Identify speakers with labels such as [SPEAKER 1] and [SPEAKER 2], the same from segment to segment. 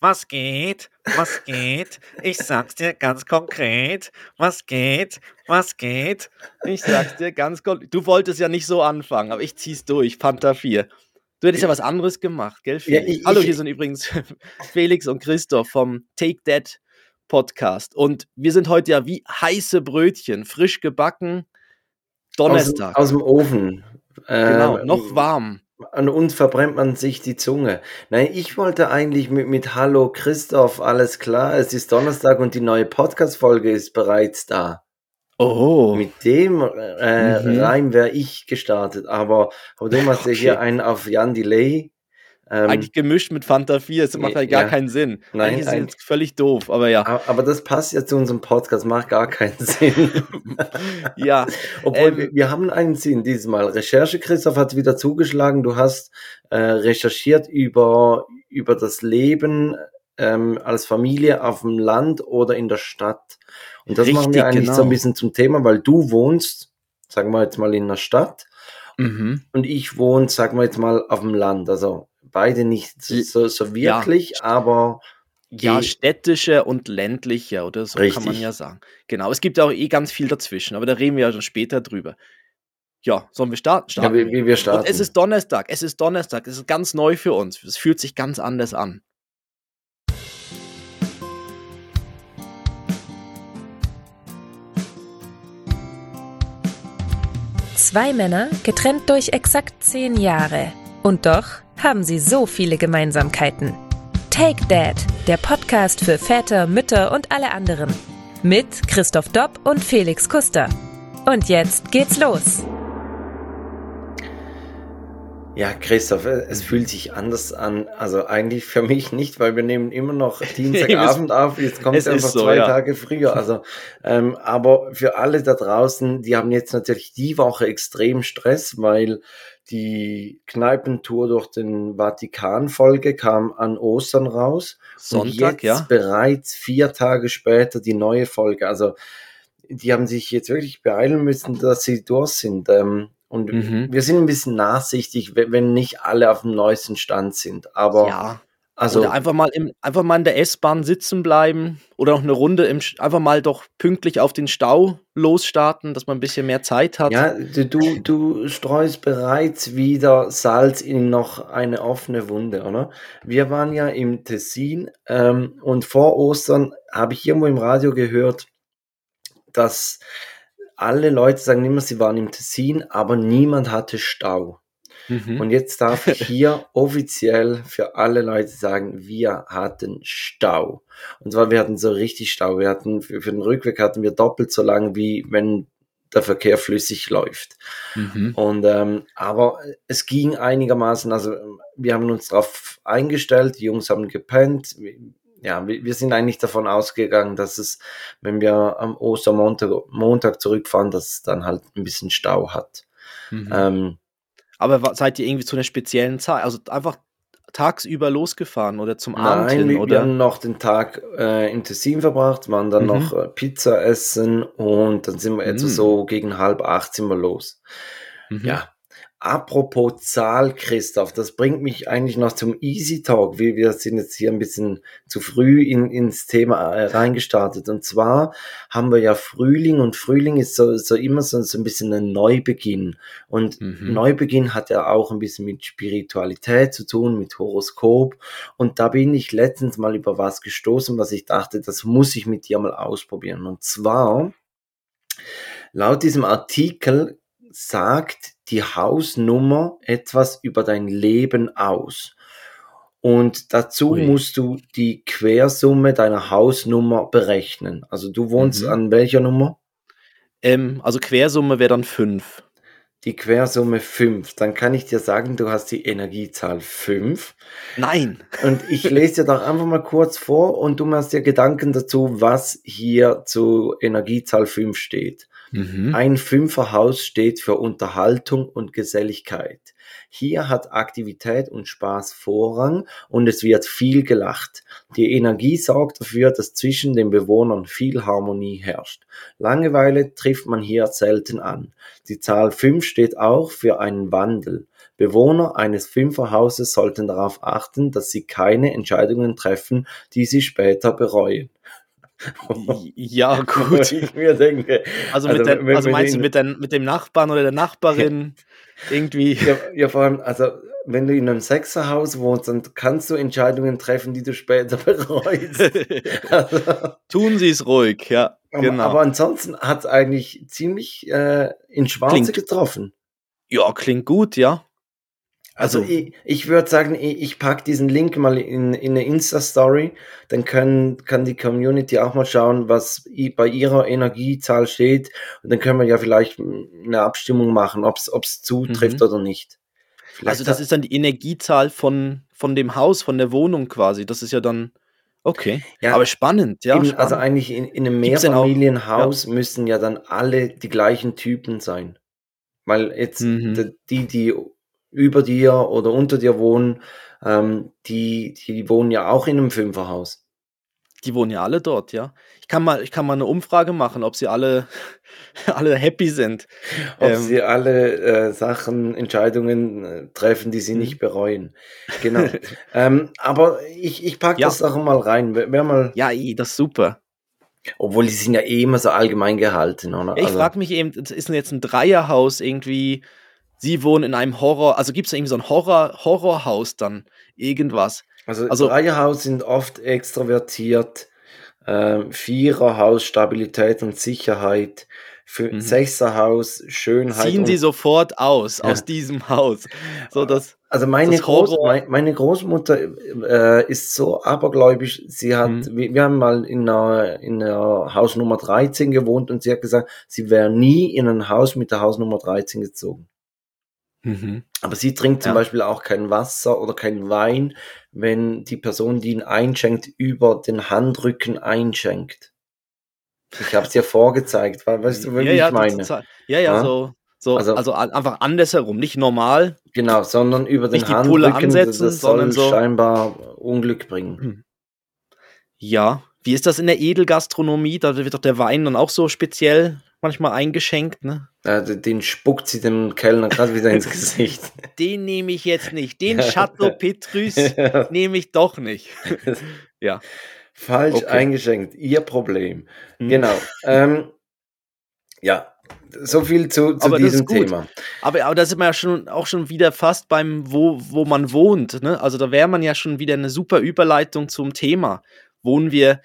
[SPEAKER 1] Was geht? Was geht? Ich sag's dir ganz konkret. Was geht? Was geht? Ich sag's dir ganz konkret. Du wolltest ja nicht so anfangen, aber ich zieh's durch. Fanta 4. Du hättest ja was anderes gemacht, gell?
[SPEAKER 2] Ja, ich,
[SPEAKER 1] Hallo,
[SPEAKER 2] ich,
[SPEAKER 1] hier sind übrigens Felix und Christoph vom Take That Podcast. Und wir sind heute ja wie heiße Brötchen, frisch gebacken. Donnerstag.
[SPEAKER 2] Aus, aus dem Ofen.
[SPEAKER 1] genau,
[SPEAKER 2] Ähm,
[SPEAKER 1] noch warm.
[SPEAKER 2] An uns verbrennt man sich die Zunge. Nein, ich wollte eigentlich mit, mit Hallo Christoph, alles klar, es ist Donnerstag und die neue Podcast-Folge ist bereits da.
[SPEAKER 1] Oh.
[SPEAKER 2] Mit dem äh,
[SPEAKER 1] Mhm.
[SPEAKER 2] Reim wäre ich gestartet, aber, aber du machst ja
[SPEAKER 1] Okay.
[SPEAKER 2] hier einen auf Jan Delay. Ähm,
[SPEAKER 1] Eigentlich gemischt mit Fanta 4, es macht ja gar
[SPEAKER 2] ja.
[SPEAKER 1] keinen Sinn.
[SPEAKER 2] Nein,
[SPEAKER 1] Eigentlich ist
[SPEAKER 2] ein-
[SPEAKER 1] jetzt völlig doof, aber ja.
[SPEAKER 2] aber das passt ja zu unserem Podcast, macht gar keinen Sinn.
[SPEAKER 1] Ja,
[SPEAKER 2] Obwohl
[SPEAKER 1] Ähm,
[SPEAKER 2] wir, wir haben einen Sinn diesmal. Recherche, Christoph hat wieder zugeschlagen. Du hast äh, recherchiert über, über das Leben ähm, als Familie auf dem Land oder in der Stadt. Und das machen wir
[SPEAKER 1] Richtig,
[SPEAKER 2] eigentlich so
[SPEAKER 1] genau.
[SPEAKER 2] ein bisschen zum Thema, weil du wohnst, sagen wir jetzt mal in der Stadt
[SPEAKER 1] mhm.
[SPEAKER 2] und ich wohne, sagen wir jetzt mal, auf dem Land. Also beide nicht so, so wirklich, aber
[SPEAKER 1] ja, städtische und ländliche oder so kann man
[SPEAKER 2] Richtig.
[SPEAKER 1] ja sagen. Genau, es gibt auch eh ganz viel dazwischen, aber da reden wir ja dann später drüber. Ja, sollen wir starten?
[SPEAKER 2] ja,
[SPEAKER 1] starten
[SPEAKER 2] wie, wie wir starten.
[SPEAKER 1] Und es ist Donnerstag, es ist Donnerstag, es ist ganz neu für uns. Es fühlt sich ganz anders an.
[SPEAKER 3] Zwei Männer, getrennt durch exakt zehn Jahre. Und doch haben sie so viele Gemeinsamkeiten. Take Dad, der Podcast für Väter, Mütter und alle anderen. Mit Christoph Dopp und Felix Kuster. Und jetzt geht's los.
[SPEAKER 2] Ja, Christoph, äh, es fühlt sich anders an. Also eigentlich für mich nicht, weil wir nehmen immer noch Dienstagabend auf. Jetzt kommt
[SPEAKER 1] es
[SPEAKER 2] einfach
[SPEAKER 1] so,
[SPEAKER 2] zwei
[SPEAKER 1] ja.
[SPEAKER 2] Tage früher. Also, ähm, aber für alle da draußen, die haben jetzt natürlich die Woche extrem Stress, weil die Kneipentour durch den Vatikan-Folge kam an Ostern raus. und
[SPEAKER 1] Sonntag,
[SPEAKER 2] jetzt
[SPEAKER 1] ja.
[SPEAKER 2] bereits vier Tage später die neue Folge. Also die haben sich jetzt wirklich beeilen müssen, dass sie durch sind. Ähm, und
[SPEAKER 1] Mhm.
[SPEAKER 2] wir sind ein bisschen nachsichtig, wenn nicht alle auf dem neuesten Stand sind. Aber
[SPEAKER 1] Ja,
[SPEAKER 2] also
[SPEAKER 1] oder einfach mal, im, einfach mal in der S-Bahn sitzen bleiben oder noch eine Runde im, einfach mal doch pünktlich auf den Stau losstarten, dass man ein bisschen mehr Zeit hat.
[SPEAKER 2] ja, du, du, du streust bereits wieder Salz in noch eine offene Wunde, oder? Wir waren ja im Tessin ähm, und vor Ostern habe ich irgendwo im Radio gehört, dass alle Leute sagen immer, sie waren im Tessin, aber niemand hatte Stau.
[SPEAKER 1] Mhm.
[SPEAKER 2] Und jetzt darf ich hier offiziell für alle Leute sagen, wir hatten Stau. Und zwar, wir hatten so richtig Stau. Wir hatten, für, für den Rückweg hatten wir doppelt so lang, wie wenn der Verkehr flüssig läuft.
[SPEAKER 1] Mhm.
[SPEAKER 2] Und, ähm, aber es ging einigermaßen, also wir haben uns darauf eingestellt, die Jungs haben gepennt. Ja, wir, sind eigentlich davon ausgegangen, dass es, wenn wir am Ostermontag Montag zurückfahren, dass es dann halt ein bisschen Stau hat.
[SPEAKER 1] Mhm.
[SPEAKER 2] Ähm,
[SPEAKER 1] Aber seid ihr irgendwie zu einer speziellen Zeit, also einfach tagsüber losgefahren oder zum Abend
[SPEAKER 2] Nein,
[SPEAKER 1] hin?
[SPEAKER 2] wir, wir
[SPEAKER 1] Oder?
[SPEAKER 2] haben noch den Tag äh, im Tessin verbracht, waren dann
[SPEAKER 1] Mhm.
[SPEAKER 2] noch äh, Pizza essen und dann sind wir etwa
[SPEAKER 1] Mm.
[SPEAKER 2] so gegen halb acht sind wir los.
[SPEAKER 1] Mhm.
[SPEAKER 2] Ja. Apropos Zahl, Christoph, das bringt mich eigentlich noch zum Easy Talk. Wir, wir sind jetzt hier ein bisschen zu früh in, ins Thema äh, reingestartet. Und zwar haben wir ja Frühling und Frühling ist so, so immer so, so ein bisschen ein Neubeginn. Und
[SPEAKER 1] Mhm.
[SPEAKER 2] Neubeginn hat ja auch ein bisschen mit Spiritualität zu tun, mit Horoskop. Und da bin ich letztens mal über was gestoßen, was ich dachte, das muss ich mit dir mal ausprobieren. Und zwar, laut diesem Artikel sagt die Hausnummer etwas über dein Leben aus. Und dazu
[SPEAKER 1] Ui.
[SPEAKER 2] musst du die Quersumme deiner Hausnummer berechnen. Also du wohnst
[SPEAKER 1] Mhm.
[SPEAKER 2] an welcher Nummer?
[SPEAKER 1] Ähm, also Quersumme wäre dann 5.
[SPEAKER 2] Die Quersumme 5. Dann kann ich dir sagen, du hast die Energiezahl 5.
[SPEAKER 1] Nein!
[SPEAKER 2] Und ich lese dir doch einfach mal kurz vor und du machst dir Gedanken dazu, was hier zu Energiezahl 5 steht.
[SPEAKER 1] Mhm.
[SPEAKER 2] Ein Fünferhaus steht für Unterhaltung und Geselligkeit. Hier hat Aktivität und Spaß Vorrang und es wird viel gelacht. Die Energie sorgt dafür, dass zwischen den Bewohnern viel Harmonie herrscht. Langeweile trifft man hier selten an. Die Zahl 5 steht auch für einen Wandel. Bewohner eines Fünferhauses sollten darauf achten, dass sie keine Entscheidungen treffen, die sie später bereuen.
[SPEAKER 1] Ja, gut.
[SPEAKER 2] ich mir denke,
[SPEAKER 1] Also, mit
[SPEAKER 2] Also,
[SPEAKER 1] der,
[SPEAKER 2] wenn-
[SPEAKER 1] also
[SPEAKER 2] wenn
[SPEAKER 1] meinst du mit, der, mit dem Nachbarn oder der Nachbarin irgendwie?
[SPEAKER 2] ja, ja, vor allem, also wenn du in einem Sechserhaus wohnst, dann kannst du Entscheidungen treffen, die du später bereust. also,
[SPEAKER 1] Tun Sie es ruhig, ja.
[SPEAKER 2] aber,
[SPEAKER 1] Genau.
[SPEAKER 2] aber ansonsten hat es eigentlich ziemlich äh, in Schwarze
[SPEAKER 1] Klingt.
[SPEAKER 2] getroffen.
[SPEAKER 1] ja, klingt gut, ja.
[SPEAKER 2] Also,
[SPEAKER 1] Also-
[SPEAKER 2] ich, ich würde sagen, ich, ich packe diesen Link mal in, in eine Insta-Story, dann können, kann die Community auch mal schauen, was bei ihrer Energiezahl steht und dann können wir ja vielleicht eine Abstimmung machen, ob es zutrifft
[SPEAKER 1] Mhm.
[SPEAKER 2] oder nicht. Vielleicht
[SPEAKER 1] Also, das ist dann die Energiezahl von, von dem Haus, von der Wohnung quasi. Das ist ja dann. Okay.
[SPEAKER 2] Ja,
[SPEAKER 1] Aber spannend, ja.
[SPEAKER 2] Eben,
[SPEAKER 1] spannend.
[SPEAKER 2] also eigentlich in, in einem Mehrfamilienhaus müssen ja dann alle die gleichen Typen sein. Weil jetzt
[SPEAKER 1] Mhm.
[SPEAKER 2] die, die über dir oder unter dir wohnen, ähm, die, die wohnen ja auch in einem Fünferhaus.
[SPEAKER 1] Die wohnen ja alle dort, ja. Ich kann mal, ich kann mal eine Umfrage machen, ob sie alle, alle happy sind.
[SPEAKER 2] Ob
[SPEAKER 1] Ähm.
[SPEAKER 2] sie alle äh, Sachen, Entscheidungen äh, treffen, die sie
[SPEAKER 1] Mhm.
[SPEAKER 2] nicht bereuen. Genau. ähm, aber ich, ich packe
[SPEAKER 1] Ja.
[SPEAKER 2] das auch mal rein. Wer mal,
[SPEAKER 1] Ja, das ist super.
[SPEAKER 2] obwohl die sind ja eh immer so allgemein gehalten, oder?
[SPEAKER 1] Ich
[SPEAKER 2] Also-
[SPEAKER 1] frage mich eben, ist denn jetzt ein Dreierhaus irgendwie? Sie wohnen in einem Horror, also gibt es da irgendwie so ein Horror, Horrorhaus dann? Irgendwas.
[SPEAKER 2] Also,
[SPEAKER 1] Also-
[SPEAKER 2] Dreierhaus sind oft extrovertiert, ähm, Viererhaus Stabilität und Sicherheit, für
[SPEAKER 1] Mhm.
[SPEAKER 2] Sechserhaus Schönheit.
[SPEAKER 1] Ziehen Sie sofort aus,
[SPEAKER 2] Ja.
[SPEAKER 1] aus diesem Haus. So, das,
[SPEAKER 2] also meine,
[SPEAKER 1] das
[SPEAKER 2] Groß, mein, meine Großmutter äh, ist so abergläubisch, sie hat,
[SPEAKER 1] Mhm.
[SPEAKER 2] wir, wir haben mal in einer, in einer Haus Nummer 13 gewohnt und sie hat gesagt, sie wäre nie in ein Haus mit der Haus Nummer 13 gezogen.
[SPEAKER 1] Mhm.
[SPEAKER 2] Aber sie trinkt zum
[SPEAKER 1] Ja.
[SPEAKER 2] Beispiel auch kein Wasser oder kein Wein, wenn die Person, die ihn einschenkt, über den Handrücken einschenkt. Ich habe es dir vorgezeigt, weil weißt du, wie
[SPEAKER 1] ja,
[SPEAKER 2] ich
[SPEAKER 1] ja,
[SPEAKER 2] meine?
[SPEAKER 1] ja, ja,
[SPEAKER 2] Ja?
[SPEAKER 1] so, so
[SPEAKER 2] Also-
[SPEAKER 1] also, einfach andersherum, nicht normal.
[SPEAKER 2] Genau, sondern über den
[SPEAKER 1] Nicht die Pulle
[SPEAKER 2] Handrücken,
[SPEAKER 1] ansetzen,
[SPEAKER 2] das soll
[SPEAKER 1] sondern so-
[SPEAKER 2] scheinbar Unglück bringen.
[SPEAKER 1] Hm. Ja, wie ist das in der Edelgastronomie? Da wird doch der Wein dann auch so speziell manchmal eingeschenkt, ne?
[SPEAKER 2] Äh, den spuckt sie dem Kellner gerade wieder ins Gesicht.
[SPEAKER 1] Den nehme ich jetzt nicht. Den Chateau Petrus nehme ich doch nicht. ja.
[SPEAKER 2] Falsch
[SPEAKER 1] Okay.
[SPEAKER 2] eingeschenkt, ihr Problem.
[SPEAKER 1] Hm.
[SPEAKER 2] Genau. Ähm, ja, so viel zu, zu diesem. Thema.
[SPEAKER 1] Aber, aber da sind wir ja schon auch schon wieder fast beim, wo, wo man wohnt. Ne? Also da wäre man ja schon wieder eine super Überleitung zum Thema. Wohnen wir,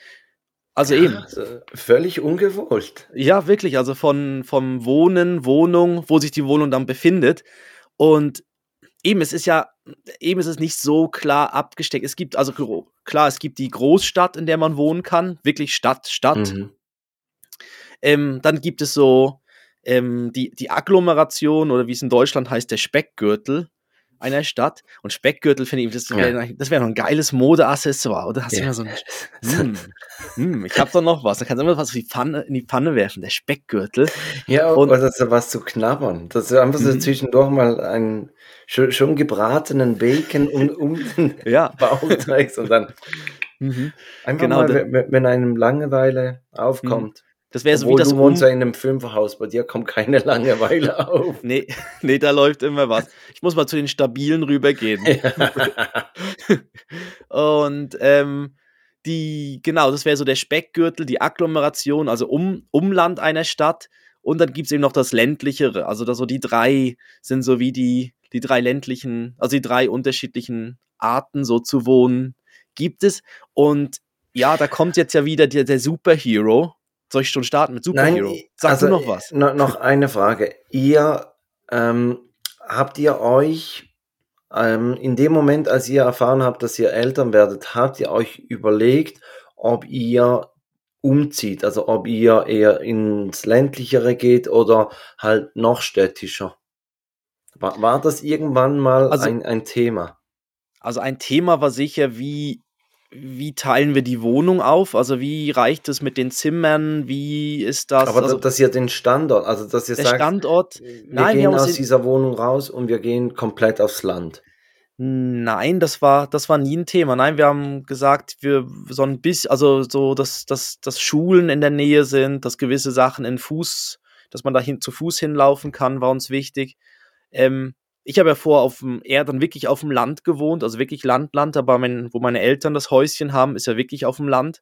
[SPEAKER 1] also eben,
[SPEAKER 2] Äh, Völlig ungewollt.
[SPEAKER 1] ja, wirklich, also von, vom Wohnen, Wohnung, wo sich die Wohnung dann befindet. Und eben, es ist ja, eben ist es nicht so klar abgesteckt. Es gibt also klar, es gibt die Großstadt, in der man wohnen kann, wirklich Stadt, Stadt.
[SPEAKER 2] Mhm.
[SPEAKER 1] Ähm, dann gibt es so ähm, die, die Agglomeration oder wie es in Deutschland heißt, der Speckgürtel einer Stadt. Und Speckgürtel finde ich, das wäre das wär noch ein geiles Modeaccessoire, oder? Hast du
[SPEAKER 2] Ja.
[SPEAKER 1] immer so ein, hm, hm, ich habe doch noch was. Da kannst du immer was in die Pfanne, in die Pfanne werfen, der Speckgürtel.
[SPEAKER 2] Ja,
[SPEAKER 1] Und-
[SPEAKER 2] oder so was zu knabbern. Dass du einfach so
[SPEAKER 1] Mhm.
[SPEAKER 2] zwischendurch mal einen schon, schon gebratenen Bacon um, um den
[SPEAKER 1] Ja.
[SPEAKER 2] Bauch trägst und dann
[SPEAKER 1] Mhm.
[SPEAKER 2] einfach
[SPEAKER 1] Genau,
[SPEAKER 2] mal, wenn, wenn einem Langeweile aufkommt.
[SPEAKER 1] Das wäre so wie das
[SPEAKER 2] du wohnst ja in einem Fünferhaus, bei dir kommt keine Langeweile auf.
[SPEAKER 1] Nee, nee, da läuft immer was. Ich muss mal zu den Stabilen rübergehen. Und ähm, die, genau, das wäre so der Speckgürtel, die Agglomeration, also um, Umland einer Stadt. Und dann gibt es eben noch das ländlichere. Also da so die drei sind so wie die, die drei ländlichen, also die drei unterschiedlichen Arten so zu wohnen gibt es. Und ja, da kommt jetzt ja wieder der, der Superhero. Soll ich schon starten mit Superhero?
[SPEAKER 2] Nein,
[SPEAKER 1] Sag
[SPEAKER 2] also,
[SPEAKER 1] du noch was.
[SPEAKER 2] No, noch eine Frage. Ihr ähm, habt ihr euch ähm, in dem Moment, als ihr erfahren habt, dass ihr Eltern werdet, habt ihr euch überlegt, ob ihr umzieht, also ob ihr eher ins ländlichere geht oder halt noch städtischer? War, war das irgendwann mal
[SPEAKER 1] Also-
[SPEAKER 2] ein, ein Thema?
[SPEAKER 1] Also ein Thema war sicher, wie, wie teilen wir die Wohnung auf? Also wie reicht es mit den Zimmern? Wie ist das?
[SPEAKER 2] Aber
[SPEAKER 1] also
[SPEAKER 2] dass ihr den Standort, also dass ihr
[SPEAKER 1] der
[SPEAKER 2] sagt,
[SPEAKER 1] Standort?
[SPEAKER 2] wir
[SPEAKER 1] Nein, wir
[SPEAKER 2] gehen
[SPEAKER 1] uns
[SPEAKER 2] aus dieser Wohnung raus und wir gehen komplett aufs Land.
[SPEAKER 1] Nein, das war, das war nie ein Thema. Nein, wir haben gesagt, wir so ein bisschen, also so, dass, dass, dass Schulen in der Nähe sind, dass gewisse Sachen in Fuß, dass man da hin, zu Fuß hinlaufen kann, war uns wichtig. Ähm, ich habe ja vor auf dem, eher dann wirklich auf dem Land gewohnt, also wirklich Land, Land, aber mein, wo meine Eltern das Häuschen haben, ist ja wirklich auf dem Land.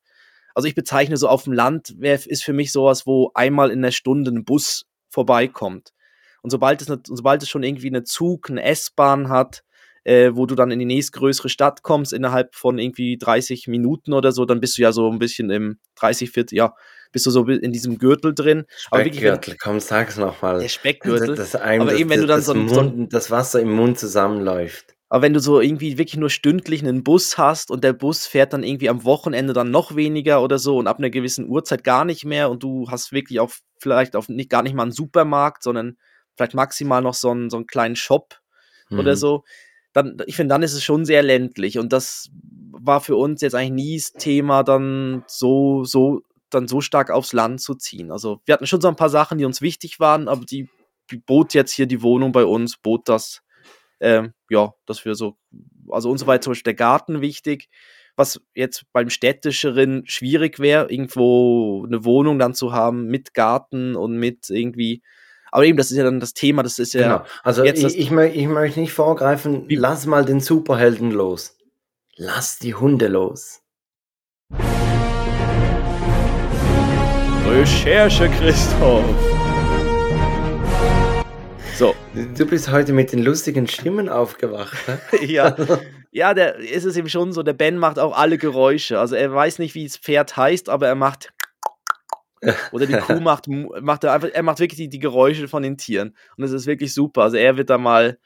[SPEAKER 1] Also ich bezeichne so auf dem Land, ist für mich sowas, wo einmal in der Stunde ein Bus vorbeikommt. Und sobald es, sobald es schon irgendwie eine Zug, eine S-Bahn hat, äh, wo du dann in die nächstgrößere Stadt kommst, innerhalb von irgendwie 30 Minuten oder so, dann bist du ja so ein bisschen im 30, 40, ja, bist du so in diesem Gürtel drin.
[SPEAKER 2] Speckgürtel, komm, sag's nochmal.
[SPEAKER 1] Der Speckgürtel.
[SPEAKER 2] Das, das, aber das, eben, wenn du dann so, Mund, das Wasser im Mund zusammenläuft.
[SPEAKER 1] Aber wenn du so irgendwie wirklich nur stündlich einen Bus hast und der Bus fährt dann irgendwie am Wochenende dann noch weniger oder so und ab einer gewissen Uhrzeit gar nicht mehr und du hast wirklich auch vielleicht auf nicht, gar nicht mal einen Supermarkt, sondern vielleicht maximal noch so einen, so einen kleinen Shop mhm. oder so, dann, ich finde, dann ist es schon sehr ländlich und das war für uns jetzt eigentlich nie das Thema, dann so, so, dann so stark aufs Land zu ziehen. Also wir hatten schon so ein paar Sachen, die uns wichtig waren, aber die, die bot jetzt hier die Wohnung bei uns, bot das ähm, ja, dass wir so, also uns war zum Beispiel der Garten wichtig, was jetzt beim städtischeren schwierig wäre, irgendwo eine Wohnung dann zu haben mit Garten und mit irgendwie aber eben, das ist ja dann das Thema, das ist ja. Genau.
[SPEAKER 2] Also jetzt ich, ich, möchte, ich möchte nicht vorgreifen, lass mal den Superhelden los. Lass die Hunde los.
[SPEAKER 1] Recherche, Christoph.
[SPEAKER 2] So. Du bist heute mit den lustigen Stimmen aufgewacht.
[SPEAKER 1] Ne? ja. Ja, der ist es eben schon so, der Ben macht auch alle Geräusche. Also er weiß nicht, wie das Pferd heißt, aber er macht oder die Kuh macht, macht er einfach, er macht wirklich die, die Geräusche von den Tieren. Und es ist wirklich super. Also er wird da mal,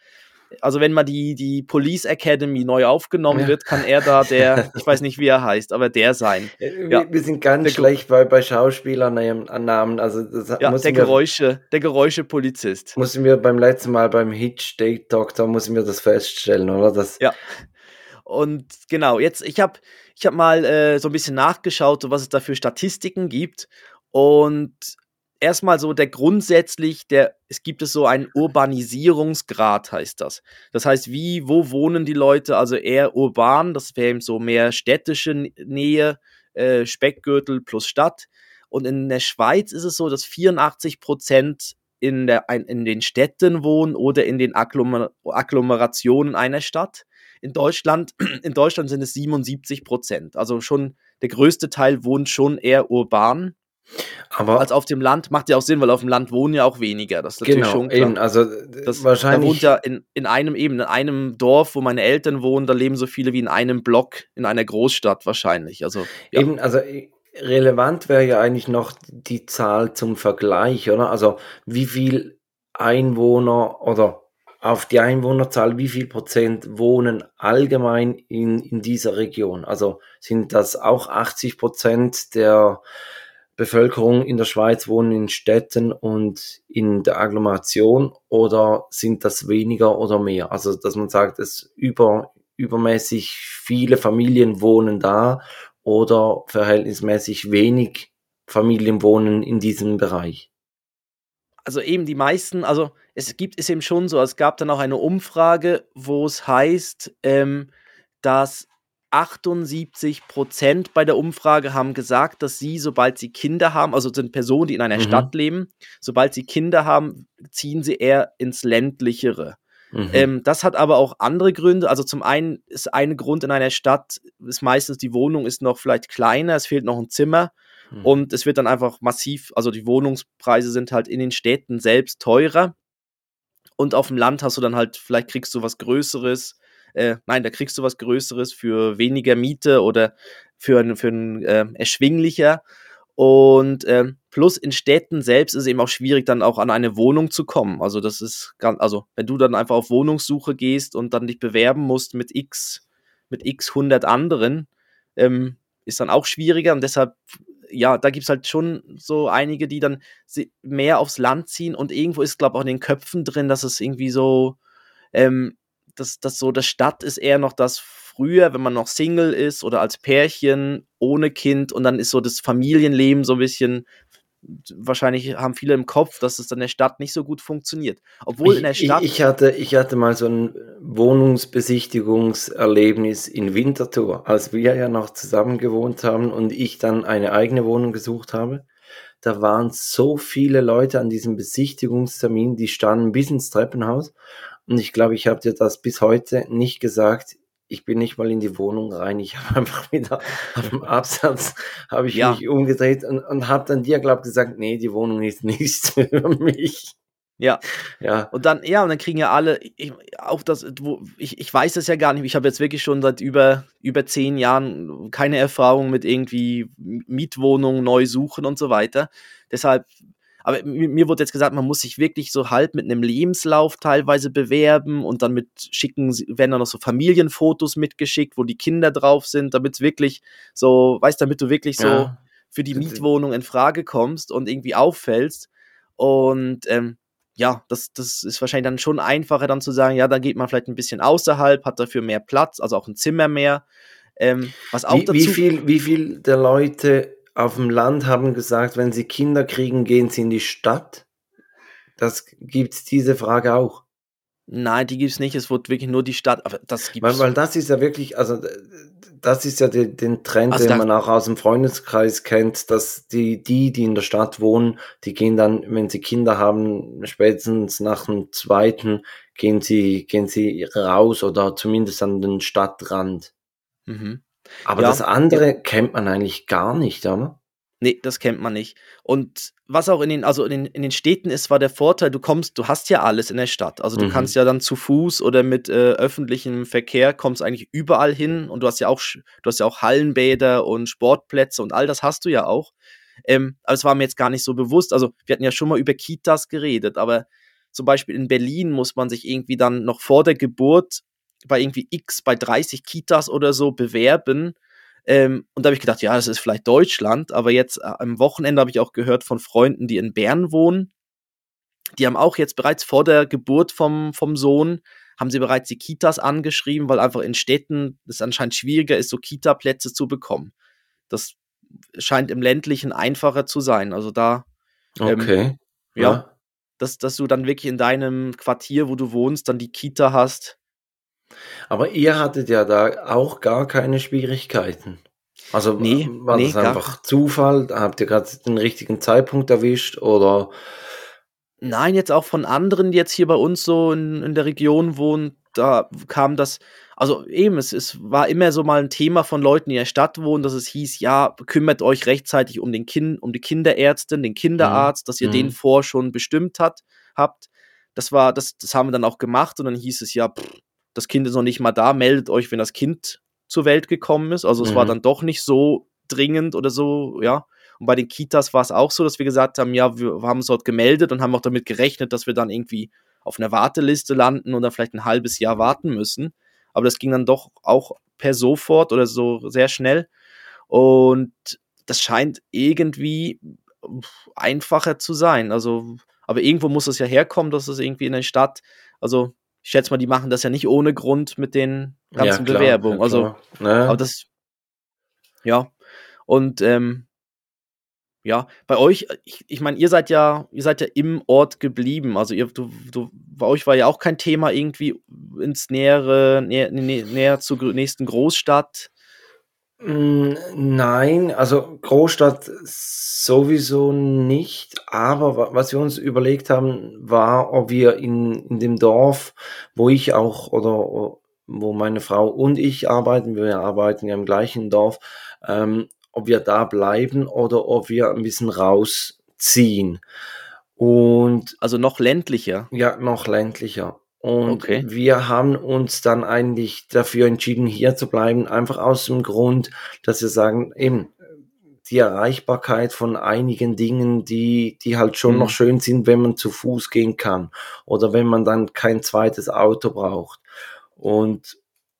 [SPEAKER 1] also wenn mal die, die Police Academy neu aufgenommen ja. wird, kann er da der, ich weiß nicht, wie er heißt, aber der sein.
[SPEAKER 2] Wir, ja. wir sind ganz der schlecht bei, bei Schauspielern an Namen. Also
[SPEAKER 1] das ja, der Geräusche, der Geräusche-Polizist.
[SPEAKER 2] Mussten wir beim letzten Mal beim Hitch Date Doctor, müssen wir das feststellen, oder? Das,
[SPEAKER 1] ja. Und genau, jetzt, ich habe ich hab mal äh, so ein bisschen nachgeschaut, was es da für Statistiken gibt. Und erstmal so der grundsätzlich, der, es gibt es so einen Urbanisierungsgrad, heißt das. Das heißt, wie, wo wohnen die Leute? Also eher urban, das wäre eben so mehr städtische Nähe, äh, Speckgürtel plus Stadt. Und in der Schweiz ist es so, dass 84 Prozent in, der, in den Städten wohnen oder in den Agglomer Agglomerationen einer Stadt. In Deutschland, in Deutschland sind es 77 Prozent. Also schon der größte Teil wohnt schon eher urban. Aber als auf dem Land macht ja auch Sinn, weil auf dem Land wohnen ja auch weniger. Das ist natürlich genau, schon klar. Eben,
[SPEAKER 2] also das, wahrscheinlich.
[SPEAKER 1] Da wohnt ja in, in einem eben, in einem Dorf, wo meine Eltern wohnen, da leben so viele wie in einem Block in einer Großstadt wahrscheinlich. Also
[SPEAKER 2] ja. eben, also relevant wäre ja eigentlich noch die Zahl zum Vergleich, oder? Also wie viel Einwohner oder auf die Einwohnerzahl, wie viel Prozent wohnen allgemein in, in dieser Region? Also sind das auch 80 Prozent der Bevölkerung in der Schweiz wohnen in Städten und in der Agglomeration oder sind das weniger oder mehr? Also, dass man sagt, es über, übermäßig viele Familien wohnen da oder verhältnismäßig wenig Familien wohnen in diesem Bereich?
[SPEAKER 1] Also eben die meisten, also es gibt es eben schon so, es gab dann auch eine Umfrage, wo es heißt, ähm, dass 78 Prozent bei der Umfrage haben gesagt, dass sie, sobald sie Kinder haben, also sind Personen, die in einer mhm. Stadt leben, sobald sie Kinder haben, ziehen sie eher ins ländlichere. Mhm. Ähm, das hat aber auch andere Gründe. Also zum einen ist ein Grund in einer Stadt, ist meistens die Wohnung ist noch vielleicht kleiner, es fehlt noch ein Zimmer mhm. und es wird dann einfach massiv, also die Wohnungspreise sind halt in den Städten selbst teurer. Und auf dem Land hast du dann halt, vielleicht kriegst du was Größeres, äh, nein, da kriegst du was Größeres für weniger Miete oder für ein, für ein äh, erschwinglicher. Und äh, plus in Städten selbst ist es eben auch schwierig, dann auch an eine Wohnung zu kommen. Also das ist ganz, also wenn du dann einfach auf Wohnungssuche gehst und dann dich bewerben musst mit x, mit x 100 anderen, ähm, ist dann auch schwieriger und deshalb, ja, da gibt es halt schon so einige, die dann mehr aufs Land ziehen und irgendwo ist, glaube ich, auch in den Köpfen drin, dass es irgendwie so, ähm, das, das so, das Stadt ist eher noch das früher, wenn man noch Single ist oder als Pärchen ohne Kind und dann ist so das Familienleben so ein bisschen wahrscheinlich haben viele im Kopf, dass es dann in der Stadt nicht so gut funktioniert. Obwohl
[SPEAKER 2] ich,
[SPEAKER 1] in der Stadt.
[SPEAKER 2] Ich, ich, hatte, ich hatte mal so ein Wohnungsbesichtigungserlebnis in Winterthur, als wir ja noch zusammen gewohnt haben und ich dann eine eigene Wohnung gesucht habe. Da waren so viele Leute an diesem Besichtigungstermin, die standen bis ins Treppenhaus Und ich glaube, ich habe dir das bis heute nicht gesagt. Ich bin nicht mal in die Wohnung rein. Ich habe einfach wieder auf dem Absatz habe ich
[SPEAKER 1] Ja.
[SPEAKER 2] mich umgedreht und, und habe dann dir, glaube gesagt, nee, die Wohnung ist nichts für mich.
[SPEAKER 1] Ja.
[SPEAKER 2] Ja,
[SPEAKER 1] Und dann, ja, und dann kriegen ja alle, ich, auch das, wo, ich, ich weiß es ja gar nicht, ich habe jetzt wirklich schon seit über, über zehn Jahren keine Erfahrung mit irgendwie Mietwohnungen neu suchen und so weiter. Deshalb, aber mir, mir wurde jetzt gesagt, man muss sich wirklich so halb mit einem Lebenslauf teilweise bewerben und dann mit schicken, werden dann noch so Familienfotos mitgeschickt, wo die Kinder drauf sind, damit es wirklich so, weißt damit du wirklich so
[SPEAKER 2] ja.
[SPEAKER 1] für die Mietwohnung in Frage kommst und irgendwie auffällst. Und ähm, ja, das, das ist wahrscheinlich dann schon einfacher, dann zu sagen, ja, dann geht man vielleicht ein bisschen außerhalb, hat dafür mehr Platz, also auch ein Zimmer mehr. Ähm, was auch
[SPEAKER 2] Wie,
[SPEAKER 1] dazu.
[SPEAKER 2] wie, viel, wie viel der Leute auf dem Land haben gesagt, wenn sie Kinder kriegen, gehen sie in die Stadt? Das gibt's diese Frage auch.
[SPEAKER 1] Nein, die gibt's nicht. Es wird wirklich nur die Stadt. Aber das gibt's.
[SPEAKER 2] Weil, weil das ist ja wirklich, also äh, das ist ja die, den Trend,
[SPEAKER 1] Also
[SPEAKER 2] den man auch aus dem Freundeskreis kennt, dass die, die, die in der Stadt wohnen, die gehen dann, wenn sie Kinder haben, spätestens nach dem zweiten, gehen sie, gehen sie raus oder zumindest an den Stadtrand.
[SPEAKER 1] mhm.
[SPEAKER 2] Aber
[SPEAKER 1] Ja.
[SPEAKER 2] das andere kennt man eigentlich gar nicht, oder?
[SPEAKER 1] Nee, das kennt man nicht. Und was auch in den, also in den, in den Städten ist, war der Vorteil, du kommst, du hast ja alles in der Stadt. Also du
[SPEAKER 2] Mhm.
[SPEAKER 1] kannst ja dann zu Fuß oder mit äh, öffentlichem Verkehr kommst eigentlich überall hin und du hast ja auch, du hast ja auch Hallenbäder und Sportplätze und all das hast du ja auch. Ähm, aber es war mir jetzt gar nicht so bewusst. Also wir hatten ja schon mal über Kitas geredet, aber zum Beispiel in Berlin muss man sich irgendwie dann noch vor der Geburt bei irgendwie X, bei 30 Kitas oder so bewerben. Ähm, und da habe ich gedacht, ja, das ist vielleicht Deutschland, aber jetzt äh, am Wochenende habe ich auch gehört von Freunden, die in Bern wohnen. Die haben auch jetzt bereits vor der Geburt vom, vom Sohn, haben sie bereits die Kitas angeschrieben, weil einfach in Städten es anscheinend schwieriger ist, so Kita-Plätze zu bekommen. Das scheint im ländlichen einfacher zu sein. Also da, Ähm,
[SPEAKER 2] Okay.
[SPEAKER 1] ja, dass, dass du dann wirklich in deinem Quartier, wo du wohnst, dann die Kita hast.
[SPEAKER 2] Aber ihr hattet ja da auch gar keine Schwierigkeiten. Also
[SPEAKER 1] Nee,
[SPEAKER 2] war
[SPEAKER 1] nee,
[SPEAKER 2] das einfach Zufall? Habt ihr gerade den richtigen Zeitpunkt erwischt oder?
[SPEAKER 1] Nein, jetzt auch von anderen, die jetzt hier bei uns so in, in der Region wohnen, da kam das, also eben, es, es war immer so mal ein Thema von Leuten, die in der Stadt wohnen, dass es hieß, ja, kümmert euch rechtzeitig um den Kind, um die Kinderärztin, den Kinderarzt, dass ihr
[SPEAKER 2] Mhm.
[SPEAKER 1] den vor schon bestimmt hat, habt. Das war, das, das haben wir dann auch gemacht und dann hieß es ja, pff, das Kind ist noch nicht mal da, meldet euch, wenn das Kind zur Welt gekommen ist. Also es war
[SPEAKER 2] Mhm.
[SPEAKER 1] dann doch nicht so dringend oder so, ja. Und bei den Kitas war es auch so, dass wir gesagt haben, ja, wir haben uns dort gemeldet und haben auch damit gerechnet, dass wir dann irgendwie auf einer Warteliste landen oder vielleicht ein halbes Jahr warten müssen. Aber das ging dann doch auch per sofort oder so sehr schnell. Und das scheint irgendwie einfacher zu sein. Also, aber irgendwo muss es ja herkommen, dass es irgendwie in der Stadt, also ich schätze mal, die machen das ja nicht ohne Grund mit den ganzen
[SPEAKER 2] klar,
[SPEAKER 1] Bewerbungen.
[SPEAKER 2] ja,
[SPEAKER 1] also.
[SPEAKER 2] Ne?
[SPEAKER 1] aber das, ja. Und ähm, ja, bei euch, ich, ich meine, ihr seid ja, ihr seid ja im Ort geblieben. Also ihr, du, du, bei euch war ja auch kein Thema irgendwie ins nähere, näher, nä, näher zur nächsten Großstadt.
[SPEAKER 2] Mm, Nein, also Großstadt sowieso nicht, aber wa- was wir uns überlegt haben, war, ob wir in, in dem Dorf, wo ich auch oder wo meine Frau und ich arbeiten, wir arbeiten ja im gleichen Dorf, ähm, ob wir da bleiben oder ob wir ein bisschen rausziehen. Und
[SPEAKER 1] Also noch ländlicher.
[SPEAKER 2] ja, noch ländlicher. Und
[SPEAKER 1] Okay.
[SPEAKER 2] wir haben uns dann eigentlich dafür entschieden, hier zu bleiben, einfach aus dem Grund, dass wir sagen, eben, die Erreichbarkeit von einigen Dingen, die, die halt schon
[SPEAKER 1] Mhm.
[SPEAKER 2] noch schön sind, wenn man zu Fuß gehen kann oder wenn man dann kein zweites Auto braucht. Und,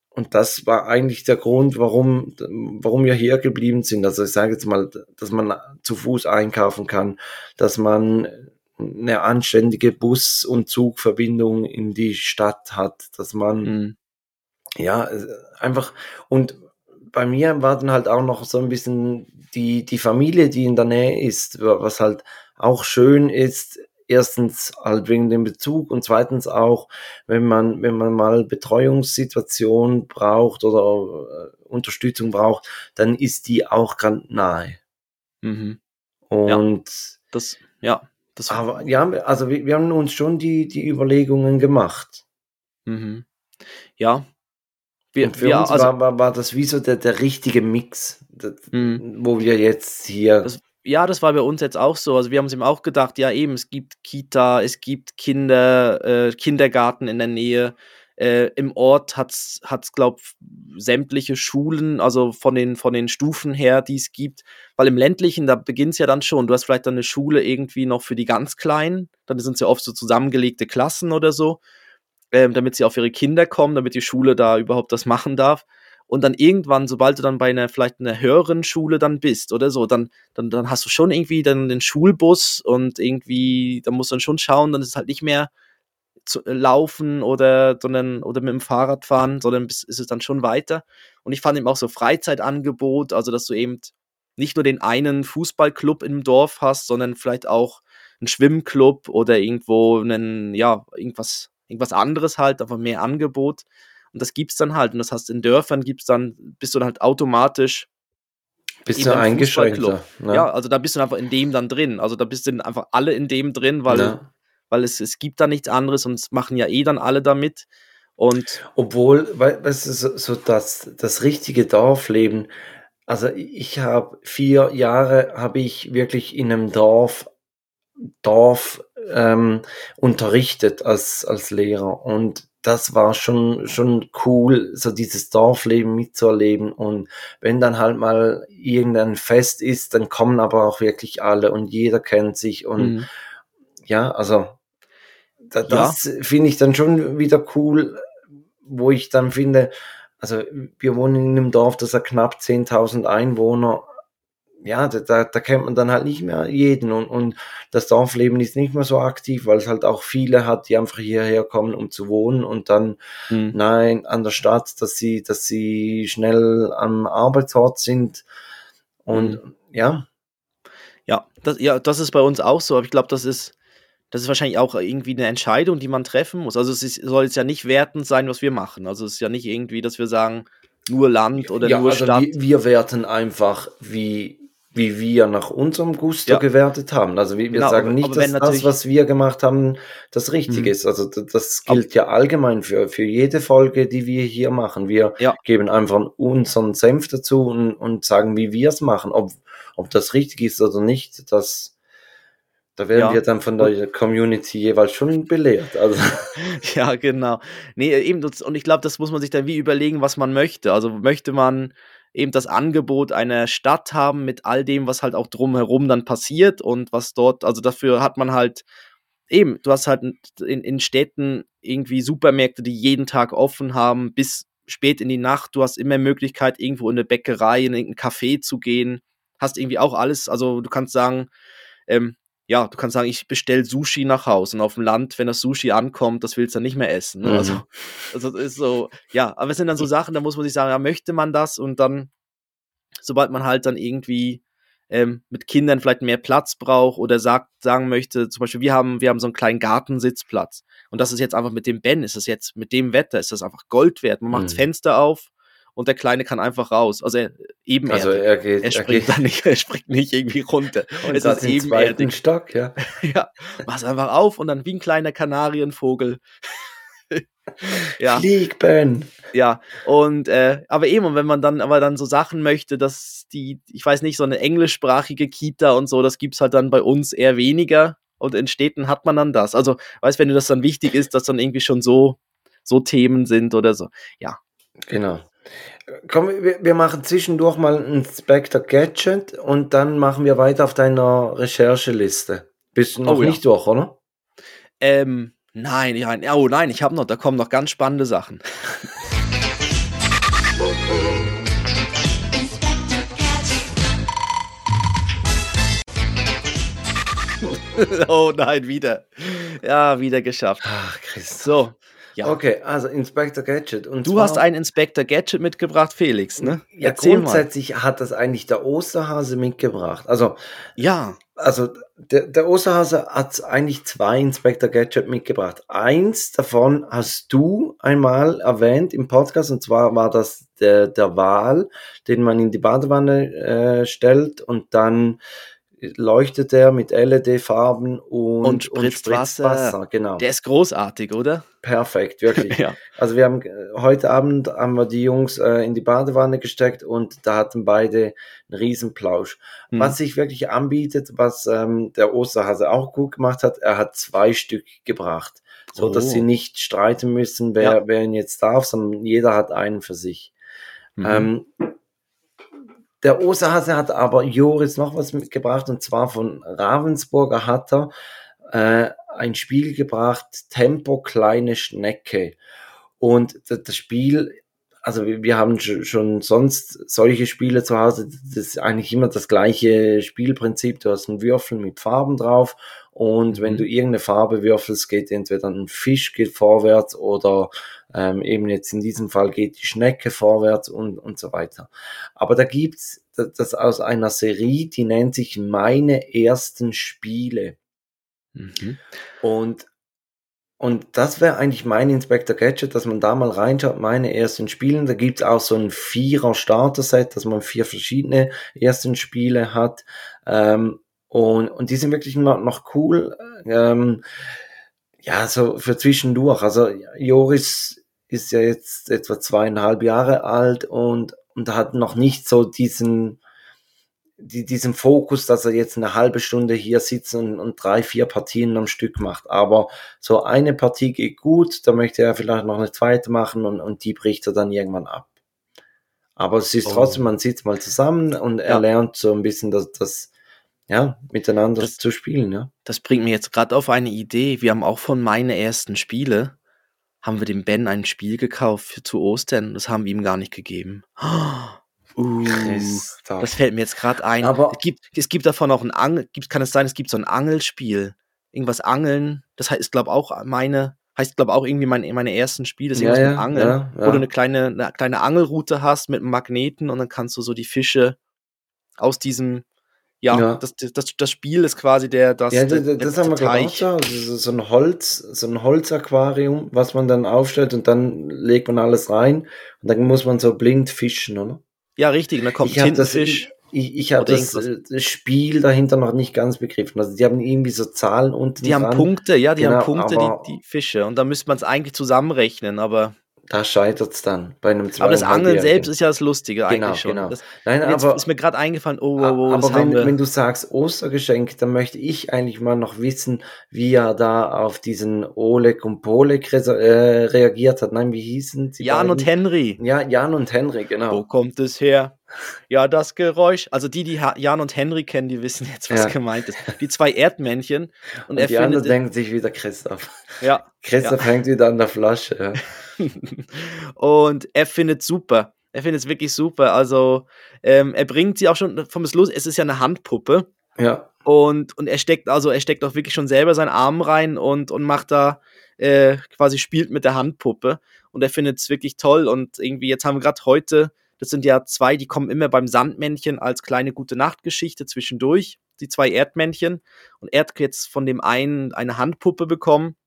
[SPEAKER 2] und das war eigentlich der Grund, warum, warum wir hier geblieben sind. Also ich sage jetzt mal, dass man zu Fuß einkaufen kann, dass man eine anständige Bus- und Zugverbindung in die Stadt hat, dass man
[SPEAKER 1] Mhm.
[SPEAKER 2] ja äh, einfach und bei mir war dann halt auch noch so ein bisschen die die Familie, die in der Nähe ist, wa- was halt auch schön ist. Erstens halt wegen dem Bezug und zweitens auch, wenn man wenn man mal Betreuungssituation braucht oder äh, Unterstützung braucht, dann ist die auch ganz nahe.
[SPEAKER 1] Mhm.
[SPEAKER 2] Und
[SPEAKER 1] Das, ja, das
[SPEAKER 2] aber ja, also wir, wir haben uns schon die, die Überlegungen gemacht.
[SPEAKER 1] Mhm. Ja.
[SPEAKER 2] Wir, und für wir, uns also, war, war, war das wie so der, der richtige Mix, das, mhm. wo wir jetzt hier.
[SPEAKER 1] Das, ja, das war bei uns jetzt auch so. Also wir haben es eben auch gedacht, ja eben, es gibt Kita, es gibt Kinder, äh, Kindergarten in der Nähe. Äh, Im Ort hat es, glaube sämtliche Schulen, also von den, von den Stufen her, die es gibt. Weil im ländlichen, da beginnt es ja dann schon. Du hast vielleicht dann eine Schule irgendwie noch für die ganz Kleinen. Dann sind es ja oft so zusammengelegte Klassen oder so, ähm, damit sie auf ihre Kinder kommen, damit die Schule da überhaupt das machen darf. Und dann irgendwann, sobald du dann bei einer vielleicht einer höheren Schule dann bist oder so, dann, dann, dann hast du schon irgendwie dann den Schulbus und irgendwie, da musst du dann schon schauen, dann ist es halt nicht mehr zu, äh, laufen oder, sondern, oder mit dem Fahrrad fahren, sondern ist es dann schon weiter. Und ich fand eben auch so Freizeitangebot, also dass du eben nicht nur den einen Fußballclub im Dorf hast, sondern vielleicht auch einen Schwimmclub oder irgendwo einen, ja, irgendwas, irgendwas anderes halt, aber mehr Angebot. Und das gibt's dann halt. Und das heißt, in Dörfern gibt's dann, bist du dann halt automatisch
[SPEAKER 2] bist du eingeschränkt. Ne?
[SPEAKER 1] Ja, also da bist du einfach in dem dann drin. Also da bist du einfach alle in dem drin, weil ja weil es, es gibt da nichts anderes und es machen ja eh dann alle damit. Und
[SPEAKER 2] Obwohl, weißt du, so, so das, das richtige Dorfleben, also ich habe vier Jahre, habe ich wirklich in einem Dorf, Dorf ähm, unterrichtet als, als Lehrer und das war schon, schon cool, so dieses Dorfleben mitzuerleben. Und wenn dann halt mal irgendein Fest ist, dann kommen aber auch wirklich alle und jeder kennt sich. Und mhm. ja, also da, das ja. finde ich dann schon wieder cool, wo ich dann finde, also wir wohnen in einem Dorf, das hat knapp 10.000 Einwohner. Ja, da, da kennt man dann halt nicht mehr jeden und, und das Dorfleben ist nicht mehr so aktiv, weil es halt auch viele hat, die einfach hierher kommen, um zu wohnen und dann hm. nein an der Stadt, dass sie, dass sie schnell am Arbeitsort sind und hm. ja.
[SPEAKER 1] Ja, das, ja, das ist bei uns auch so, aber ich glaube, das ist, das ist wahrscheinlich auch irgendwie eine Entscheidung, die man treffen muss. Also es ist, soll jetzt ja nicht wertend sein, was wir machen. Also es ist ja nicht irgendwie, dass wir sagen, nur Land oder ja, nur also Stadt.
[SPEAKER 2] Wir, wir werten einfach, wie, wie wir nach unserem Gusto ja. gewertet haben. Also wir, wir genau, sagen nicht, dass das, was wir gemacht haben, das Richtige mhm. ist. Also das gilt ja allgemein für, für jede Folge, die wir hier machen. Wir ja. geben einfach unseren Senf dazu und, und sagen, wie wir es machen. Ob, ob das richtig ist oder nicht, das da werden ja. wir dann von der Community jeweils schon belehrt. Also.
[SPEAKER 1] ja, genau. Nee, eben, und ich glaube, das muss man sich dann wie überlegen, was man möchte. Also möchte man eben das Angebot einer Stadt haben mit all dem, was halt auch drumherum dann passiert und was dort, also dafür hat man halt eben, du hast halt in, in Städten irgendwie Supermärkte, die jeden Tag offen haben, bis spät in die Nacht. Du hast immer Möglichkeit, irgendwo in eine Bäckerei, in irgendein Café zu gehen. Hast irgendwie auch alles, also du kannst sagen, ähm, ja, du kannst sagen, ich bestell Sushi nach Hause und auf dem Land, wenn das Sushi ankommt, das willst du dann nicht mehr essen. Ne? Also, mhm. Also, also ist so, ja, aber es sind dann so Sachen, da muss man sich sagen, ja, möchte man das und dann, sobald man halt dann irgendwie ähm, mit Kindern vielleicht mehr Platz braucht oder sagt, sagen möchte, zum Beispiel, wir haben, wir haben so einen kleinen Gartensitzplatz und das ist jetzt einfach mit dem Ben, ist das jetzt mit dem Wetter, ist das einfach Gold wert. Man macht das mhm. Fenster auf, und der Kleine kann einfach raus. Also er, eben
[SPEAKER 2] also er, geht,
[SPEAKER 1] er springt er geht. nicht, er springt nicht irgendwie runter.
[SPEAKER 2] Und es ist eben zweiten Stock, ja.
[SPEAKER 1] ja, mach's einfach auf und dann wie ein kleiner Kanarienvogel.
[SPEAKER 2] ja. Flieg, Ben.
[SPEAKER 1] Ja, und äh, aber eben, und wenn man dann aber dann so Sachen möchte, dass die, ich weiß nicht, so eine englischsprachige Kita und so, das gibt's halt dann bei uns eher weniger. Und in Städten hat man dann das. Also, weißt wenn du das dann wichtig ist, dass dann irgendwie schon so, so Themen sind oder so. Ja.
[SPEAKER 2] Genau. Komm, wir, machen zwischendurch mal ein Spectre Gadget und dann machen wir weiter auf deiner Rechercheliste. Bist du noch oh, nicht ja. durch, oder?
[SPEAKER 1] Ähm, nein, ja, oh nein, ich habe noch, da kommen noch ganz spannende Sachen. oh nein, wieder. Ja, wieder geschafft.
[SPEAKER 2] Ach, Christ.
[SPEAKER 1] So,
[SPEAKER 2] ja. Okay, also Inspector Gadget.
[SPEAKER 1] Und du hast einen Inspector Gadget mitgebracht, Felix, ne?
[SPEAKER 2] Ja, Erzähl grundsätzlich mal. hat das eigentlich der Osterhase mitgebracht. Also,
[SPEAKER 1] ja.
[SPEAKER 2] Also, der, der Osterhase hat eigentlich zwei Inspector Gadget mitgebracht. Eins davon hast du einmal erwähnt im Podcast, und zwar war das der, der Wal, den man in die Badewanne äh, stellt und dann leuchtet er mit LED-Farben und,
[SPEAKER 1] Und spritzt Wasser.
[SPEAKER 2] Genau.
[SPEAKER 1] Der ist großartig, oder?
[SPEAKER 2] Perfekt, wirklich.
[SPEAKER 1] Ja.
[SPEAKER 2] Also wir haben äh, heute Abend haben wir die Jungs äh, in die Badewanne gesteckt und da hatten beide einen Riesenplausch.
[SPEAKER 1] Mhm.
[SPEAKER 2] Was sich wirklich anbietet, was ähm, der Osterhase auch gut gemacht hat, er hat zwei Stück gebracht, so dass
[SPEAKER 1] Oh.
[SPEAKER 2] sie nicht streiten müssen, wer,
[SPEAKER 1] Ja.
[SPEAKER 2] wer ihn jetzt darf, sondern jeder hat einen für sich.
[SPEAKER 1] Mhm.
[SPEAKER 2] Ähm, der Osterhase hat aber Joris noch was mitgebracht und zwar von Ravensburger hat er äh, ein Spiel gebracht, Tempo kleine Schnecke. Und das, das Spiel, also wir, wir haben sch- schon sonst solche Spiele zu Hause, das ist eigentlich immer das gleiche Spielprinzip. Du hast einen Würfel mit Farben drauf und wenn
[SPEAKER 1] Mhm.
[SPEAKER 2] du irgendeine Farbe würfelst, geht entweder ein Fisch geht vorwärts oder ähm, eben jetzt in diesem Fall geht die Schnecke vorwärts und, und so weiter. Aber da gibt's das, das aus einer Serie, die nennt sich Meine ersten Spiele.
[SPEAKER 1] Mhm.
[SPEAKER 2] Und, und das wäre eigentlich mein Inspector Gadget, dass man da mal reinschaut, meine ersten Spielen. Da gibt's auch so ein Vierer Starter-Set, dass man vier verschiedene ersten Spiele hat. Ähm, und, und die sind wirklich noch, noch cool. Ähm, ja, so für zwischendurch. Also Joris ist ja jetzt etwa zweieinhalb Jahre alt und, und hat noch nicht so diesen, die, diesen Fokus, dass er jetzt eine halbe Stunde hier sitzt und, und drei, vier Partien am Stück macht. Aber so eine Partie geht gut, da möchte er vielleicht noch eine zweite machen und, und die bricht er dann irgendwann ab. Aber es ist
[SPEAKER 1] Oh.
[SPEAKER 2] trotzdem, man sitzt mal zusammen und er
[SPEAKER 1] Ja.
[SPEAKER 2] lernt so ein bisschen das, das ja, miteinander
[SPEAKER 1] Das-
[SPEAKER 2] zu spielen, ja.
[SPEAKER 1] Das bringt mir jetzt gerade auf eine Idee. Wir haben auch von meine ersten Spiele, haben wir dem Ben ein Spiel gekauft für, zu Ostern. Das haben wir ihm gar nicht gegeben. Uh,
[SPEAKER 2] Christoph.
[SPEAKER 1] das fällt mir jetzt gerade ein.
[SPEAKER 2] Aber-
[SPEAKER 1] es, gibt, es gibt davon auch ein Angel. Gibt, kann es sein, es gibt so ein Angelspiel? Irgendwas Angeln. Das heißt, glaube auch meine, heißt, glaube auch irgendwie meine, meine ersten Spiele. Das ist
[SPEAKER 2] Ja,
[SPEAKER 1] irgendwas
[SPEAKER 2] ja,
[SPEAKER 1] mit Angeln.
[SPEAKER 2] ja,
[SPEAKER 1] Wo
[SPEAKER 2] ja.
[SPEAKER 1] du eine kleine, eine kleine Angelroute hast mit einem Magneten und dann kannst du so die Fische aus diesem, ja,
[SPEAKER 2] Ja.
[SPEAKER 1] Das, das, das Spiel ist quasi der, das,
[SPEAKER 2] ja,
[SPEAKER 1] der,
[SPEAKER 2] das, das haben wir
[SPEAKER 1] der
[SPEAKER 2] glaube ich auch so. Also so ein Holz, so ein Holzaquarium, was man dann aufstellt und dann legt man alles rein und dann muss man so blind fischen, oder?
[SPEAKER 1] Ja, richtig. Dann kommt
[SPEAKER 2] ich habe das,
[SPEAKER 1] Tintenfisch.
[SPEAKER 2] ich, ich habe das, äh, das Spiel dahinter noch nicht ganz begriffen. Also die haben irgendwie so Zahlen unten
[SPEAKER 1] Die haben
[SPEAKER 2] dran.
[SPEAKER 1] Punkte, ja, die haben
[SPEAKER 2] Genau,
[SPEAKER 1] Punkte,
[SPEAKER 2] aber-
[SPEAKER 1] die, die Fische. Und da müsste man es eigentlich zusammenrechnen, aber,
[SPEAKER 2] Da scheitert's dann bei einem
[SPEAKER 1] aber das Angeln selbst ist ja das Lustige
[SPEAKER 2] Genau,
[SPEAKER 1] eigentlich schon.
[SPEAKER 2] genau.
[SPEAKER 1] Das,
[SPEAKER 2] Nein,
[SPEAKER 1] und
[SPEAKER 2] aber
[SPEAKER 1] ist mir gerade eingefallen, oh, wow, wow, das
[SPEAKER 2] Aber wenn, wenn du sagst Ostergeschenk, dann möchte ich eigentlich mal noch wissen, wie er da auf diesen Oleg und Polek re äh, reagiert hat. Nein, wie hießen sie?
[SPEAKER 1] Jan und
[SPEAKER 2] beiden?
[SPEAKER 1] Henry.
[SPEAKER 2] Ja, Jan und Henry,
[SPEAKER 1] Wo
[SPEAKER 2] genau.
[SPEAKER 1] kommt es her? Ja, das Geräusch. Also die, die Jan und Henry kennen, die wissen jetzt, was
[SPEAKER 2] Ja.
[SPEAKER 1] gemeint ist. Die zwei Erdmännchen. Und,
[SPEAKER 2] Und
[SPEAKER 1] er
[SPEAKER 2] die anderen denken sich wieder Christoph.
[SPEAKER 1] ja,
[SPEAKER 2] Christoph hängt wieder an der Flasche. Ja.
[SPEAKER 1] und er findet super. Er findet es wirklich super. Also ähm, er bringt sie auch schon vom Los. Es ist ja eine Handpuppe.
[SPEAKER 2] ja.
[SPEAKER 1] Und, und er steckt, also er steckt auch wirklich schon selber seinen Arm rein und, und macht da äh, quasi spielt mit der Handpuppe. Und er findet es wirklich toll. Und irgendwie, jetzt haben wir gerade heute, das sind ja zwei, die kommen immer beim Sandmännchen als kleine gute Nachtgeschichte zwischendurch, die zwei Erdmännchen. Und er hat jetzt von dem einen eine Handpuppe bekommen.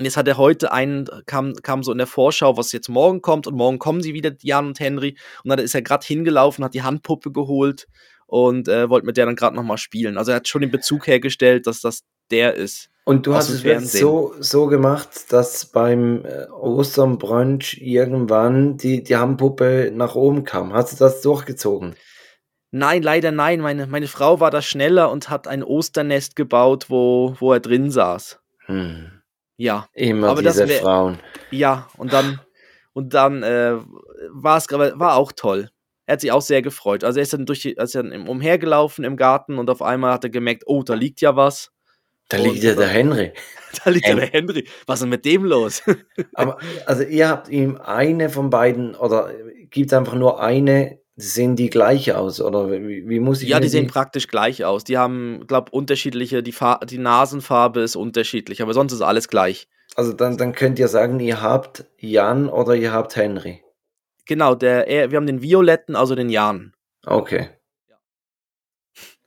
[SPEAKER 1] Und jetzt hat er heute einen, kam, kam so in der Vorschau, was jetzt morgen kommt. Und morgen kommen sie wieder, Jan und Henry. Und dann ist er gerade hingelaufen, hat die Handpuppe geholt und äh, wollte mit der dann gerade nochmal spielen. Also er hat schon den Bezug hergestellt, dass das der ist.
[SPEAKER 2] Und du hast es
[SPEAKER 1] Fernsehen.
[SPEAKER 2] so, so gemacht, dass beim äh, Osternbrunch irgendwann die, die Handpuppe nach oben kam. Hast du das durchgezogen?
[SPEAKER 1] Nein, leider nein. Meine, meine Frau war da schneller und hat ein Osternest gebaut, wo, wo er drin saß.
[SPEAKER 2] Hm.
[SPEAKER 1] Ja,
[SPEAKER 2] Immer
[SPEAKER 1] Aber das
[SPEAKER 2] diese
[SPEAKER 1] wär-
[SPEAKER 2] Frauen.
[SPEAKER 1] ja. Und dann, und dann äh, war es, war auch toll. Er hat sich auch sehr gefreut. Also er ist dann durch die, ist dann umhergelaufen im Garten und auf einmal hat er gemerkt, oh, da liegt ja was.
[SPEAKER 2] Da
[SPEAKER 1] Und-
[SPEAKER 2] liegt ja der Henry.
[SPEAKER 1] Da liegt ja der Henry. Was ist denn mit dem los?
[SPEAKER 2] Aber also ihr habt ihm eine von beiden oder gibt einfach nur eine, sehen die gleich aus oder wie, wie muss ich
[SPEAKER 1] ja, die sehen praktisch gleich aus. Die haben, glaube unterschiedliche, die, Fa die Nasenfarbe ist unterschiedlich, aber sonst ist alles gleich.
[SPEAKER 2] Also dann, dann könnt ihr sagen, ihr habt Jan oder ihr habt Henry.
[SPEAKER 1] Genau, der, er, wir haben den Violetten, also den Jan.
[SPEAKER 2] Okay.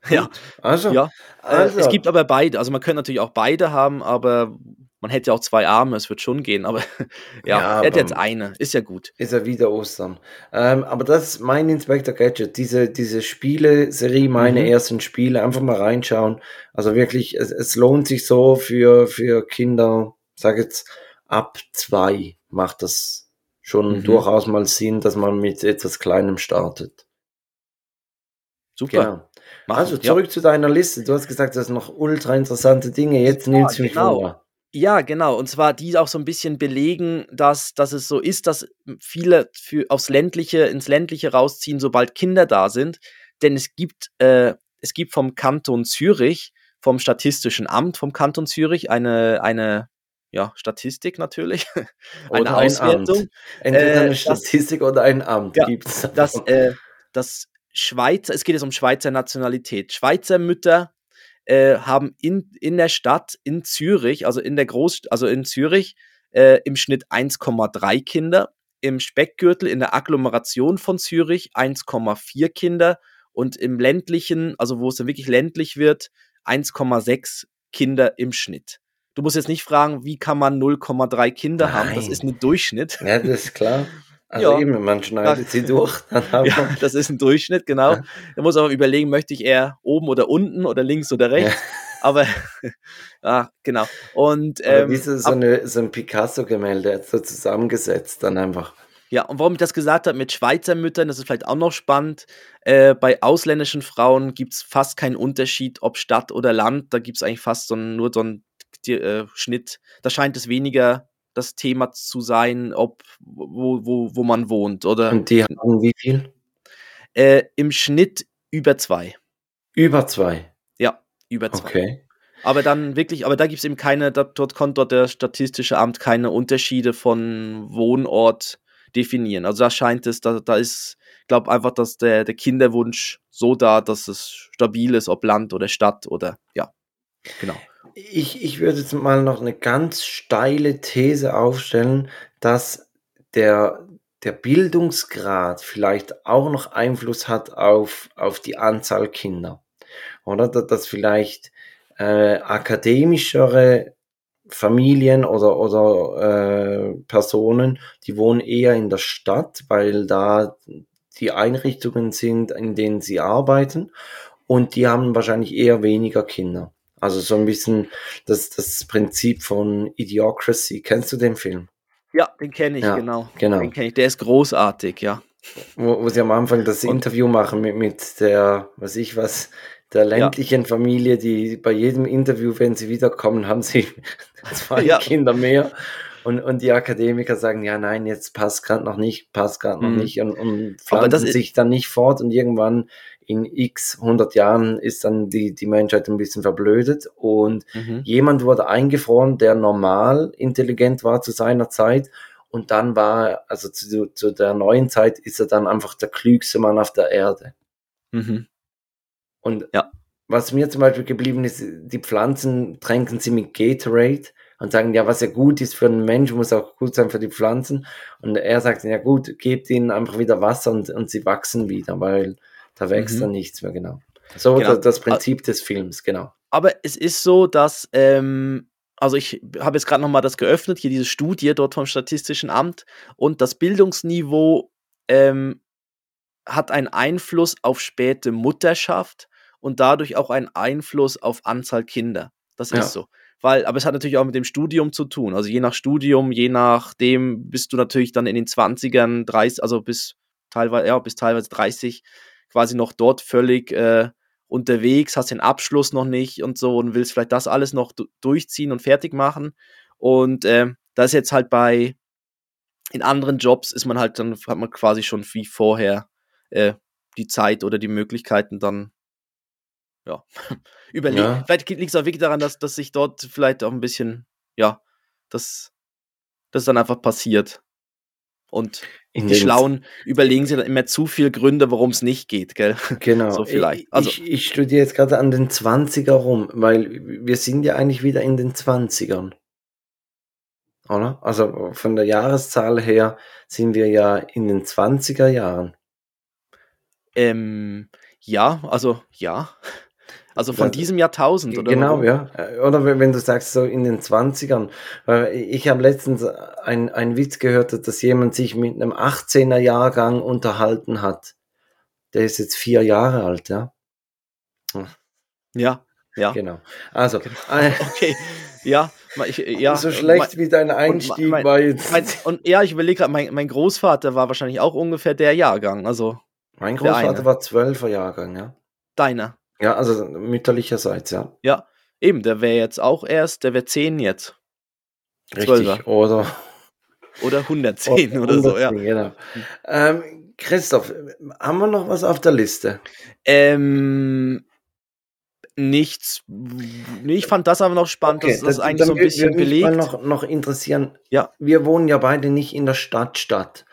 [SPEAKER 1] Ja,
[SPEAKER 2] Also,
[SPEAKER 1] ja. Äh,
[SPEAKER 2] also
[SPEAKER 1] Es gibt aber beide. Also man könnte natürlich auch beide haben, aber man hätte ja auch zwei Arme, es wird schon gehen, aber ja,
[SPEAKER 2] Ja,
[SPEAKER 1] er hat
[SPEAKER 2] aber-
[SPEAKER 1] jetzt eine, ist ja gut.
[SPEAKER 2] Ist ja wieder Ostern. Ähm, aber das ist mein Inspector Gadget, diese, diese Spiele-Serie, meine
[SPEAKER 1] Mhm.
[SPEAKER 2] ersten Spiele, einfach mal reinschauen. Also wirklich, es, es lohnt sich so für, für Kinder, sag jetzt, ab zwei macht das schon
[SPEAKER 1] Mhm.
[SPEAKER 2] durchaus mal Sinn, dass man mit etwas Kleinem startet.
[SPEAKER 1] Super.
[SPEAKER 2] Genau.
[SPEAKER 1] Machen.
[SPEAKER 2] Also
[SPEAKER 1] ja.
[SPEAKER 2] zurück zu deiner Liste. Du hast gesagt, das sind noch ultra interessante Dinge. Jetzt nimmst du mich
[SPEAKER 1] genau.
[SPEAKER 2] wunder.
[SPEAKER 1] Ja, genau. Und zwar die auch so ein bisschen belegen, dass, dass es so ist, dass viele für, aufs ländliche, ins ländliche rausziehen, sobald Kinder da sind. Denn es gibt, äh, es gibt vom Kanton Zürich, vom Statistischen Amt vom Kanton Zürich eine, eine ja, Statistik natürlich, eine
[SPEAKER 2] ein
[SPEAKER 1] Auswertung,
[SPEAKER 2] Amt. Entweder
[SPEAKER 1] Äh,
[SPEAKER 2] eine
[SPEAKER 1] das-
[SPEAKER 2] Statistik oder ein Amt
[SPEAKER 1] Ja,
[SPEAKER 2] gibt's.
[SPEAKER 1] dass äh, das Schweizer, es geht jetzt um Schweizer Nationalität. Schweizer Mütter äh, haben in, in der Stadt in Zürich, also in der Groß, also in Zürich, äh, im Schnitt 1,3 Kinder, im Speckgürtel in der Agglomeration von Zürich 1,4 Kinder und im ländlichen, also wo es dann wirklich ländlich wird, 1,6 Kinder im Schnitt. Du musst jetzt nicht fragen, wie kann man 0,3 Kinder haben? Das
[SPEAKER 2] Nein.
[SPEAKER 1] ist ein Durchschnitt.
[SPEAKER 2] Ja, das ist klar. Also
[SPEAKER 1] Ja.
[SPEAKER 2] eben, man schneidet sie durch.
[SPEAKER 1] Ja,
[SPEAKER 2] man,
[SPEAKER 1] das ist ein Durchschnitt, genau.
[SPEAKER 2] Ja.
[SPEAKER 1] Da muss aber überlegen, möchte ich eher oben oder unten oder links oder rechts. Aber ja, genau. Und ähm,
[SPEAKER 2] wie so, eine, so ein Picasso-Gemälde so zusammengesetzt, dann einfach.
[SPEAKER 1] ja, und warum ich das gesagt habe mit Schweizer Müttern, das ist vielleicht auch noch spannend. Äh, bei ausländischen Frauen gibt es fast keinen Unterschied, ob Stadt oder Land. Da gibt es eigentlich fast so einen, nur so einen die, äh, Schnitt. Da scheint es weniger das Thema zu sein, ob wo, wo, wo man wohnt. Oder
[SPEAKER 2] Und die haben wie viel?
[SPEAKER 1] äh, im Schnitt über zwei.
[SPEAKER 2] Über zwei.
[SPEAKER 1] Ja, über zwei.
[SPEAKER 2] Okay.
[SPEAKER 1] Aber dann wirklich, aber da gibt es eben keine, da, dort konnte dort der Statistische Amt keine Unterschiede von Wohnort definieren. Also da scheint es, da, da ist, ich glaube einfach, dass der, der Kinderwunsch so da, dass es stabil ist, ob Land oder Stadt oder ja, genau.
[SPEAKER 2] Ich, ich würde jetzt mal noch eine ganz steile These aufstellen, dass der, der Bildungsgrad vielleicht auch noch Einfluss hat auf, auf die Anzahl Kinder. Oder Da- dass vielleicht äh, akademischere Familien oder, oder äh, Personen, die wohnen eher in der Stadt, weil da die Einrichtungen sind, in denen sie arbeiten und die haben wahrscheinlich eher weniger Kinder. Also so ein bisschen das, das Prinzip von Idiocracy. Kennst du den Film?
[SPEAKER 1] Ja, den kenne ich,
[SPEAKER 2] Ja,
[SPEAKER 1] genau.
[SPEAKER 2] genau.
[SPEAKER 1] Den kenne ich, der ist großartig, ja.
[SPEAKER 2] Wo, wo sie am Anfang das
[SPEAKER 1] Und-
[SPEAKER 2] Interview machen mit, mit der, was ich was, der ländlichen Familie, die bei jedem Interview, wenn sie wiederkommen, haben sie zwei
[SPEAKER 1] Ja.
[SPEAKER 2] Kinder mehr. Und, und die Akademiker sagen, ja, nein, jetzt passt gerade noch nicht, passt gerade noch
[SPEAKER 1] Mhm.
[SPEAKER 2] nicht und, und pflanzen sich dann nicht fort und irgendwann in x 100 Jahren ist dann die, die Menschheit ein bisschen verblödet und
[SPEAKER 1] Mhm.
[SPEAKER 2] jemand wurde eingefroren, der normal intelligent war zu seiner Zeit. Und dann war, er- also zu, zu der neuen Zeit, ist er dann einfach der klügste Mann auf der Erde.
[SPEAKER 1] Mhm.
[SPEAKER 2] Und
[SPEAKER 1] Ja.
[SPEAKER 2] was mir zum Beispiel geblieben ist, die Pflanzen tränken sie mit Gatorade und sagen, ja, was ja gut ist für einen Mensch, muss auch gut sein für die Pflanzen. Und er sagt, ja gut, gebt ihnen einfach wieder Wasser und, und sie wachsen wieder, weil da wächst
[SPEAKER 1] Mhm.
[SPEAKER 2] dann nichts mehr, genau. So
[SPEAKER 1] Genau.
[SPEAKER 2] das, das Prinzip des Films, genau.
[SPEAKER 1] Aber es ist so, dass, ähm, also ich habe jetzt gerade nochmal das geöffnet, hier diese Studie dort vom Statistischen Amt und das Bildungsniveau ähm, hat einen Einfluss auf späte Mutterschaft und dadurch auch einen Einfluss auf Anzahl Kinder. Das
[SPEAKER 2] Ja.
[SPEAKER 1] ist so. Weil, aber es hat natürlich auch mit dem Studium zu tun. Also je nach Studium, je nachdem bist du natürlich dann in den 20ern, 30, also bis teilweise, ja, bis teilweise 30 quasi noch dort völlig äh, unterwegs, hast den Abschluss noch nicht und so und willst vielleicht das alles noch du- durchziehen und fertig machen. Und ähm, da ist jetzt halt bei, in anderen Jobs ist man halt dann, hat man quasi schon wie vorher äh, die Zeit oder die Möglichkeiten dann, ja, überlegen.
[SPEAKER 2] Ja.
[SPEAKER 1] Vielleicht liegt es auch wirklich daran, dass, dass sich dort vielleicht auch ein bisschen, ja, das, das dann einfach passiert. Und
[SPEAKER 2] In
[SPEAKER 1] die Schlauen überlegen sich dann immer zu viel Gründe, warum es nicht geht, gell?
[SPEAKER 2] Genau.
[SPEAKER 1] So vielleicht.
[SPEAKER 2] Ich,
[SPEAKER 1] Also-
[SPEAKER 2] ich, ich studiere jetzt gerade an den 20er rum, weil wir sind ja eigentlich wieder in den 20ern. Oder? Also von der Jahreszahl her sind wir ja in den 20er Jahren.
[SPEAKER 1] Ähm, ja, also ja. Also von
[SPEAKER 2] Das-
[SPEAKER 1] diesem Jahrtausend, oder?
[SPEAKER 2] Genau,
[SPEAKER 1] warum?
[SPEAKER 2] ja. Oder wenn du sagst, so in den 20ern. Weil ich habe letztens ein- einen Witz gehört, dass jemand sich mit einem 18er Jahrgang unterhalten hat. Der ist jetzt vier Jahre alt, ja.
[SPEAKER 1] Ja, ja.
[SPEAKER 2] Genau. Also, äh,
[SPEAKER 1] Okay, ja, ich, ja.
[SPEAKER 2] so
[SPEAKER 1] und
[SPEAKER 2] schlecht
[SPEAKER 1] mein-
[SPEAKER 2] wie dein Einstieg
[SPEAKER 1] mein-
[SPEAKER 2] war jetzt.
[SPEAKER 1] Mein, und ja, ich überlege gerade, mein, mein Großvater war wahrscheinlich auch ungefähr der Jahrgang, also
[SPEAKER 2] mein Großvater war 12er Jahrgang, ja.
[SPEAKER 1] deiner.
[SPEAKER 2] Ja, also mütterlicherseits, ja.
[SPEAKER 1] Ja, eben, der wäre jetzt auch erst, der wäre 10 jetzt.
[SPEAKER 2] Richtig.
[SPEAKER 1] Zwölfer.
[SPEAKER 2] Oder
[SPEAKER 1] Oder 110 oder so, ja.
[SPEAKER 2] 110, Genau. Ähm, Christoph, haben wir noch was auf der Liste?
[SPEAKER 1] Ähm, nichts. Nee, ich fand das aber noch spannend, dass das eigentlich so ein bisschen
[SPEAKER 2] würde mich
[SPEAKER 1] belegt.
[SPEAKER 2] noch, noch interessieren.
[SPEAKER 1] Ja.
[SPEAKER 2] Wir wohnen ja beide nicht in der Stadt, Stadt.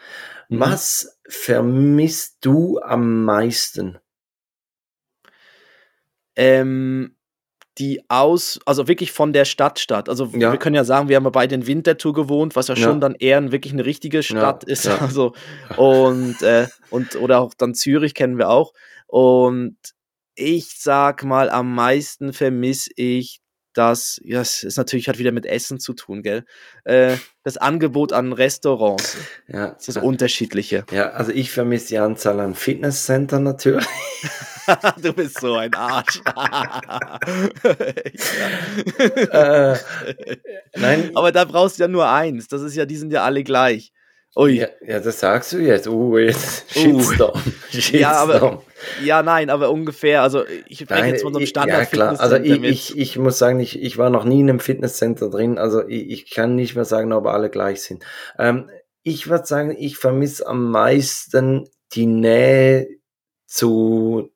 [SPEAKER 1] Mhm.
[SPEAKER 2] Was vermisst du am meisten?
[SPEAKER 1] Ähm, die aus, also wirklich von der Stadt Stadt. Also
[SPEAKER 2] Ja.
[SPEAKER 1] wir können ja sagen, wir haben ja beide in Winterthur gewohnt, was ja
[SPEAKER 2] Ja.
[SPEAKER 1] schon dann eher ein- wirklich eine richtige Stadt ist. Also und äh, und oder auch dann Zürich kennen wir auch. Und ich sag mal, am meisten vermisse ich das, ja, es ist natürlich hat wieder mit Essen zu tun, gell? Äh, das Angebot an Restaurants.
[SPEAKER 2] Ja,
[SPEAKER 1] Das ist das Unterschiedliche.
[SPEAKER 2] ja, also ich vermisse die Anzahl an Fitnesscenter natürlich.
[SPEAKER 1] du bist so ein Arsch.
[SPEAKER 2] äh, nein,
[SPEAKER 1] Aber da brauchst du ja nur eins. Das ist ja, die sind ja alle gleich. Ui.
[SPEAKER 2] ja, ja, das sagst du jetzt. Uh, jetzt
[SPEAKER 1] Uh.
[SPEAKER 2] Shitstorm. Shitstorm.
[SPEAKER 1] Ja, aber Ja, nein, aber ungefähr. Also ich spreche jetzt von so einem
[SPEAKER 2] ich-
[SPEAKER 1] standard
[SPEAKER 2] Ja, klar. Also ich, ich, ich muss sagen, ich, ich war noch nie in einem Fitnesscenter drin. Also ich, ich kann nicht mehr sagen, ob alle gleich sind. Ähm, ich würde sagen, ich vermisse am meisten die Nähe zu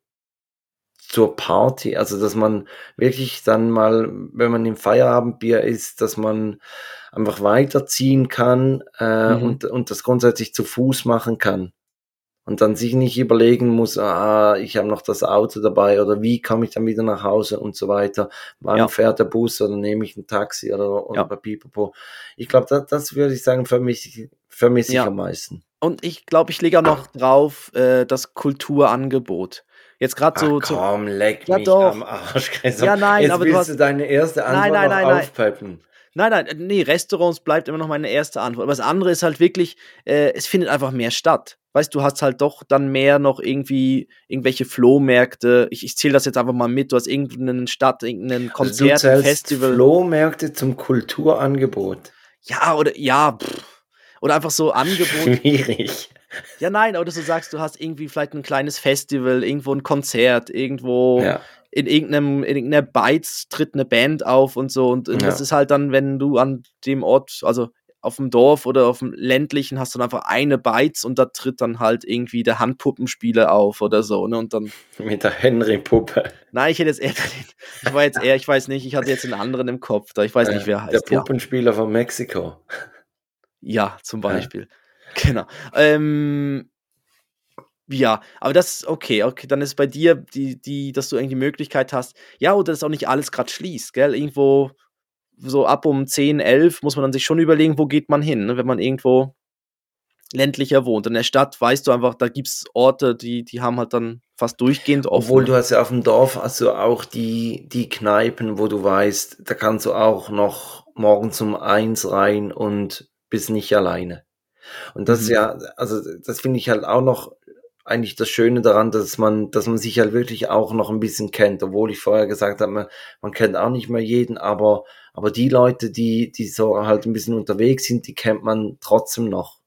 [SPEAKER 2] zur Party, also dass man wirklich dann mal, wenn man im Feierabendbier ist, dass man einfach weiterziehen kann äh,
[SPEAKER 1] Mhm.
[SPEAKER 2] und, und das grundsätzlich zu Fuß machen kann. Und dann sich nicht überlegen muss, ah, ich habe noch das Auto dabei oder wie komme ich dann wieder nach Hause und so weiter. Wann
[SPEAKER 1] Ja.
[SPEAKER 2] fährt der Bus oder nehme ich ein Taxi oder, oder
[SPEAKER 1] Ja.
[SPEAKER 2] bei Pipapo. Ich glaube, das, das würde ich sagen, vermisse ich, vermisse ich
[SPEAKER 1] Ja.
[SPEAKER 2] am meisten.
[SPEAKER 1] Und ich glaube, ich lege auch noch drauf äh, das Kulturangebot. Jetzt gerade so,
[SPEAKER 2] komm, leck
[SPEAKER 1] Ja,
[SPEAKER 2] mich
[SPEAKER 1] doch.
[SPEAKER 2] am Arsch. Christoph.
[SPEAKER 1] Ja, nein,
[SPEAKER 2] Jetzt
[SPEAKER 1] aber du
[SPEAKER 2] willst
[SPEAKER 1] hast-
[SPEAKER 2] du deine erste Antwort
[SPEAKER 1] nein,
[SPEAKER 2] noch
[SPEAKER 1] nein, nein.
[SPEAKER 2] aufpeppen.
[SPEAKER 1] Nein, nein, nee, Restaurants bleibt immer noch meine erste Antwort. Aber das andere ist halt wirklich, äh, es findet einfach mehr statt. Weißt du, hast halt doch dann mehr noch irgendwie irgendwelche Flohmärkte. Ich, ich zähle das jetzt einfach mal mit. Du hast irgendeine Stadt, irgendein
[SPEAKER 2] Also
[SPEAKER 1] Konzert,
[SPEAKER 2] zählst
[SPEAKER 1] Festival.
[SPEAKER 2] Flohmärkte zum Kulturangebot.
[SPEAKER 1] Ja, oder ja, pff. oder einfach so Angebot.
[SPEAKER 2] Schwierig.
[SPEAKER 1] Ja, nein, oder du sagst, du hast irgendwie vielleicht ein kleines Festival, irgendwo ein Konzert, irgendwo
[SPEAKER 2] Ja.
[SPEAKER 1] in irgendeinem, in irgendeiner Beiz tritt eine Band auf und so. Und, und das
[SPEAKER 2] Ja.
[SPEAKER 1] ist halt dann, wenn du an dem Ort, also auf dem Dorf oder auf dem ländlichen, hast du dann einfach eine Beiz und da tritt dann halt irgendwie der Handpuppenspieler auf oder so. Ne? Und dann,
[SPEAKER 2] Mit der Henry-Puppe.
[SPEAKER 1] nein, ich hätte jetzt eher, ich war jetzt eher, ich weiß nicht, ich hatte jetzt einen anderen im Kopf, da ich weiß nicht, wer
[SPEAKER 2] Äh, Der
[SPEAKER 1] heißt. Ja.
[SPEAKER 2] Puppenspieler von Mexiko.
[SPEAKER 1] Ja, zum Beispiel. Genau. Ähm, ja, aber das, okay, okay, dann ist bei dir, die, die, dass du irgendwie die Möglichkeit hast, ja, oder dass auch nicht alles gerade schließt, gell? Irgendwo so ab um 10, 11 muss man dann sich schon überlegen, wo geht man hin, ne? wenn man irgendwo ländlicher wohnt. In der Stadt weißt du einfach, da gibt es Orte, die, die haben halt dann fast durchgehend offen.
[SPEAKER 2] Obwohl du hast ja auf dem Dorf hast du auch die, die Kneipen, wo du weißt, da kannst du auch noch morgens um eins rein und bist nicht alleine. Und das ist
[SPEAKER 1] Mhm.
[SPEAKER 2] ja, also das finde ich halt auch noch eigentlich das Schöne daran, dass man, dass man sich halt wirklich auch noch ein bisschen kennt, obwohl ich vorher gesagt habe, man, man kennt auch nicht mehr jeden, aber, aber die Leute, die, die so halt ein bisschen unterwegs sind, die kennt man trotzdem noch.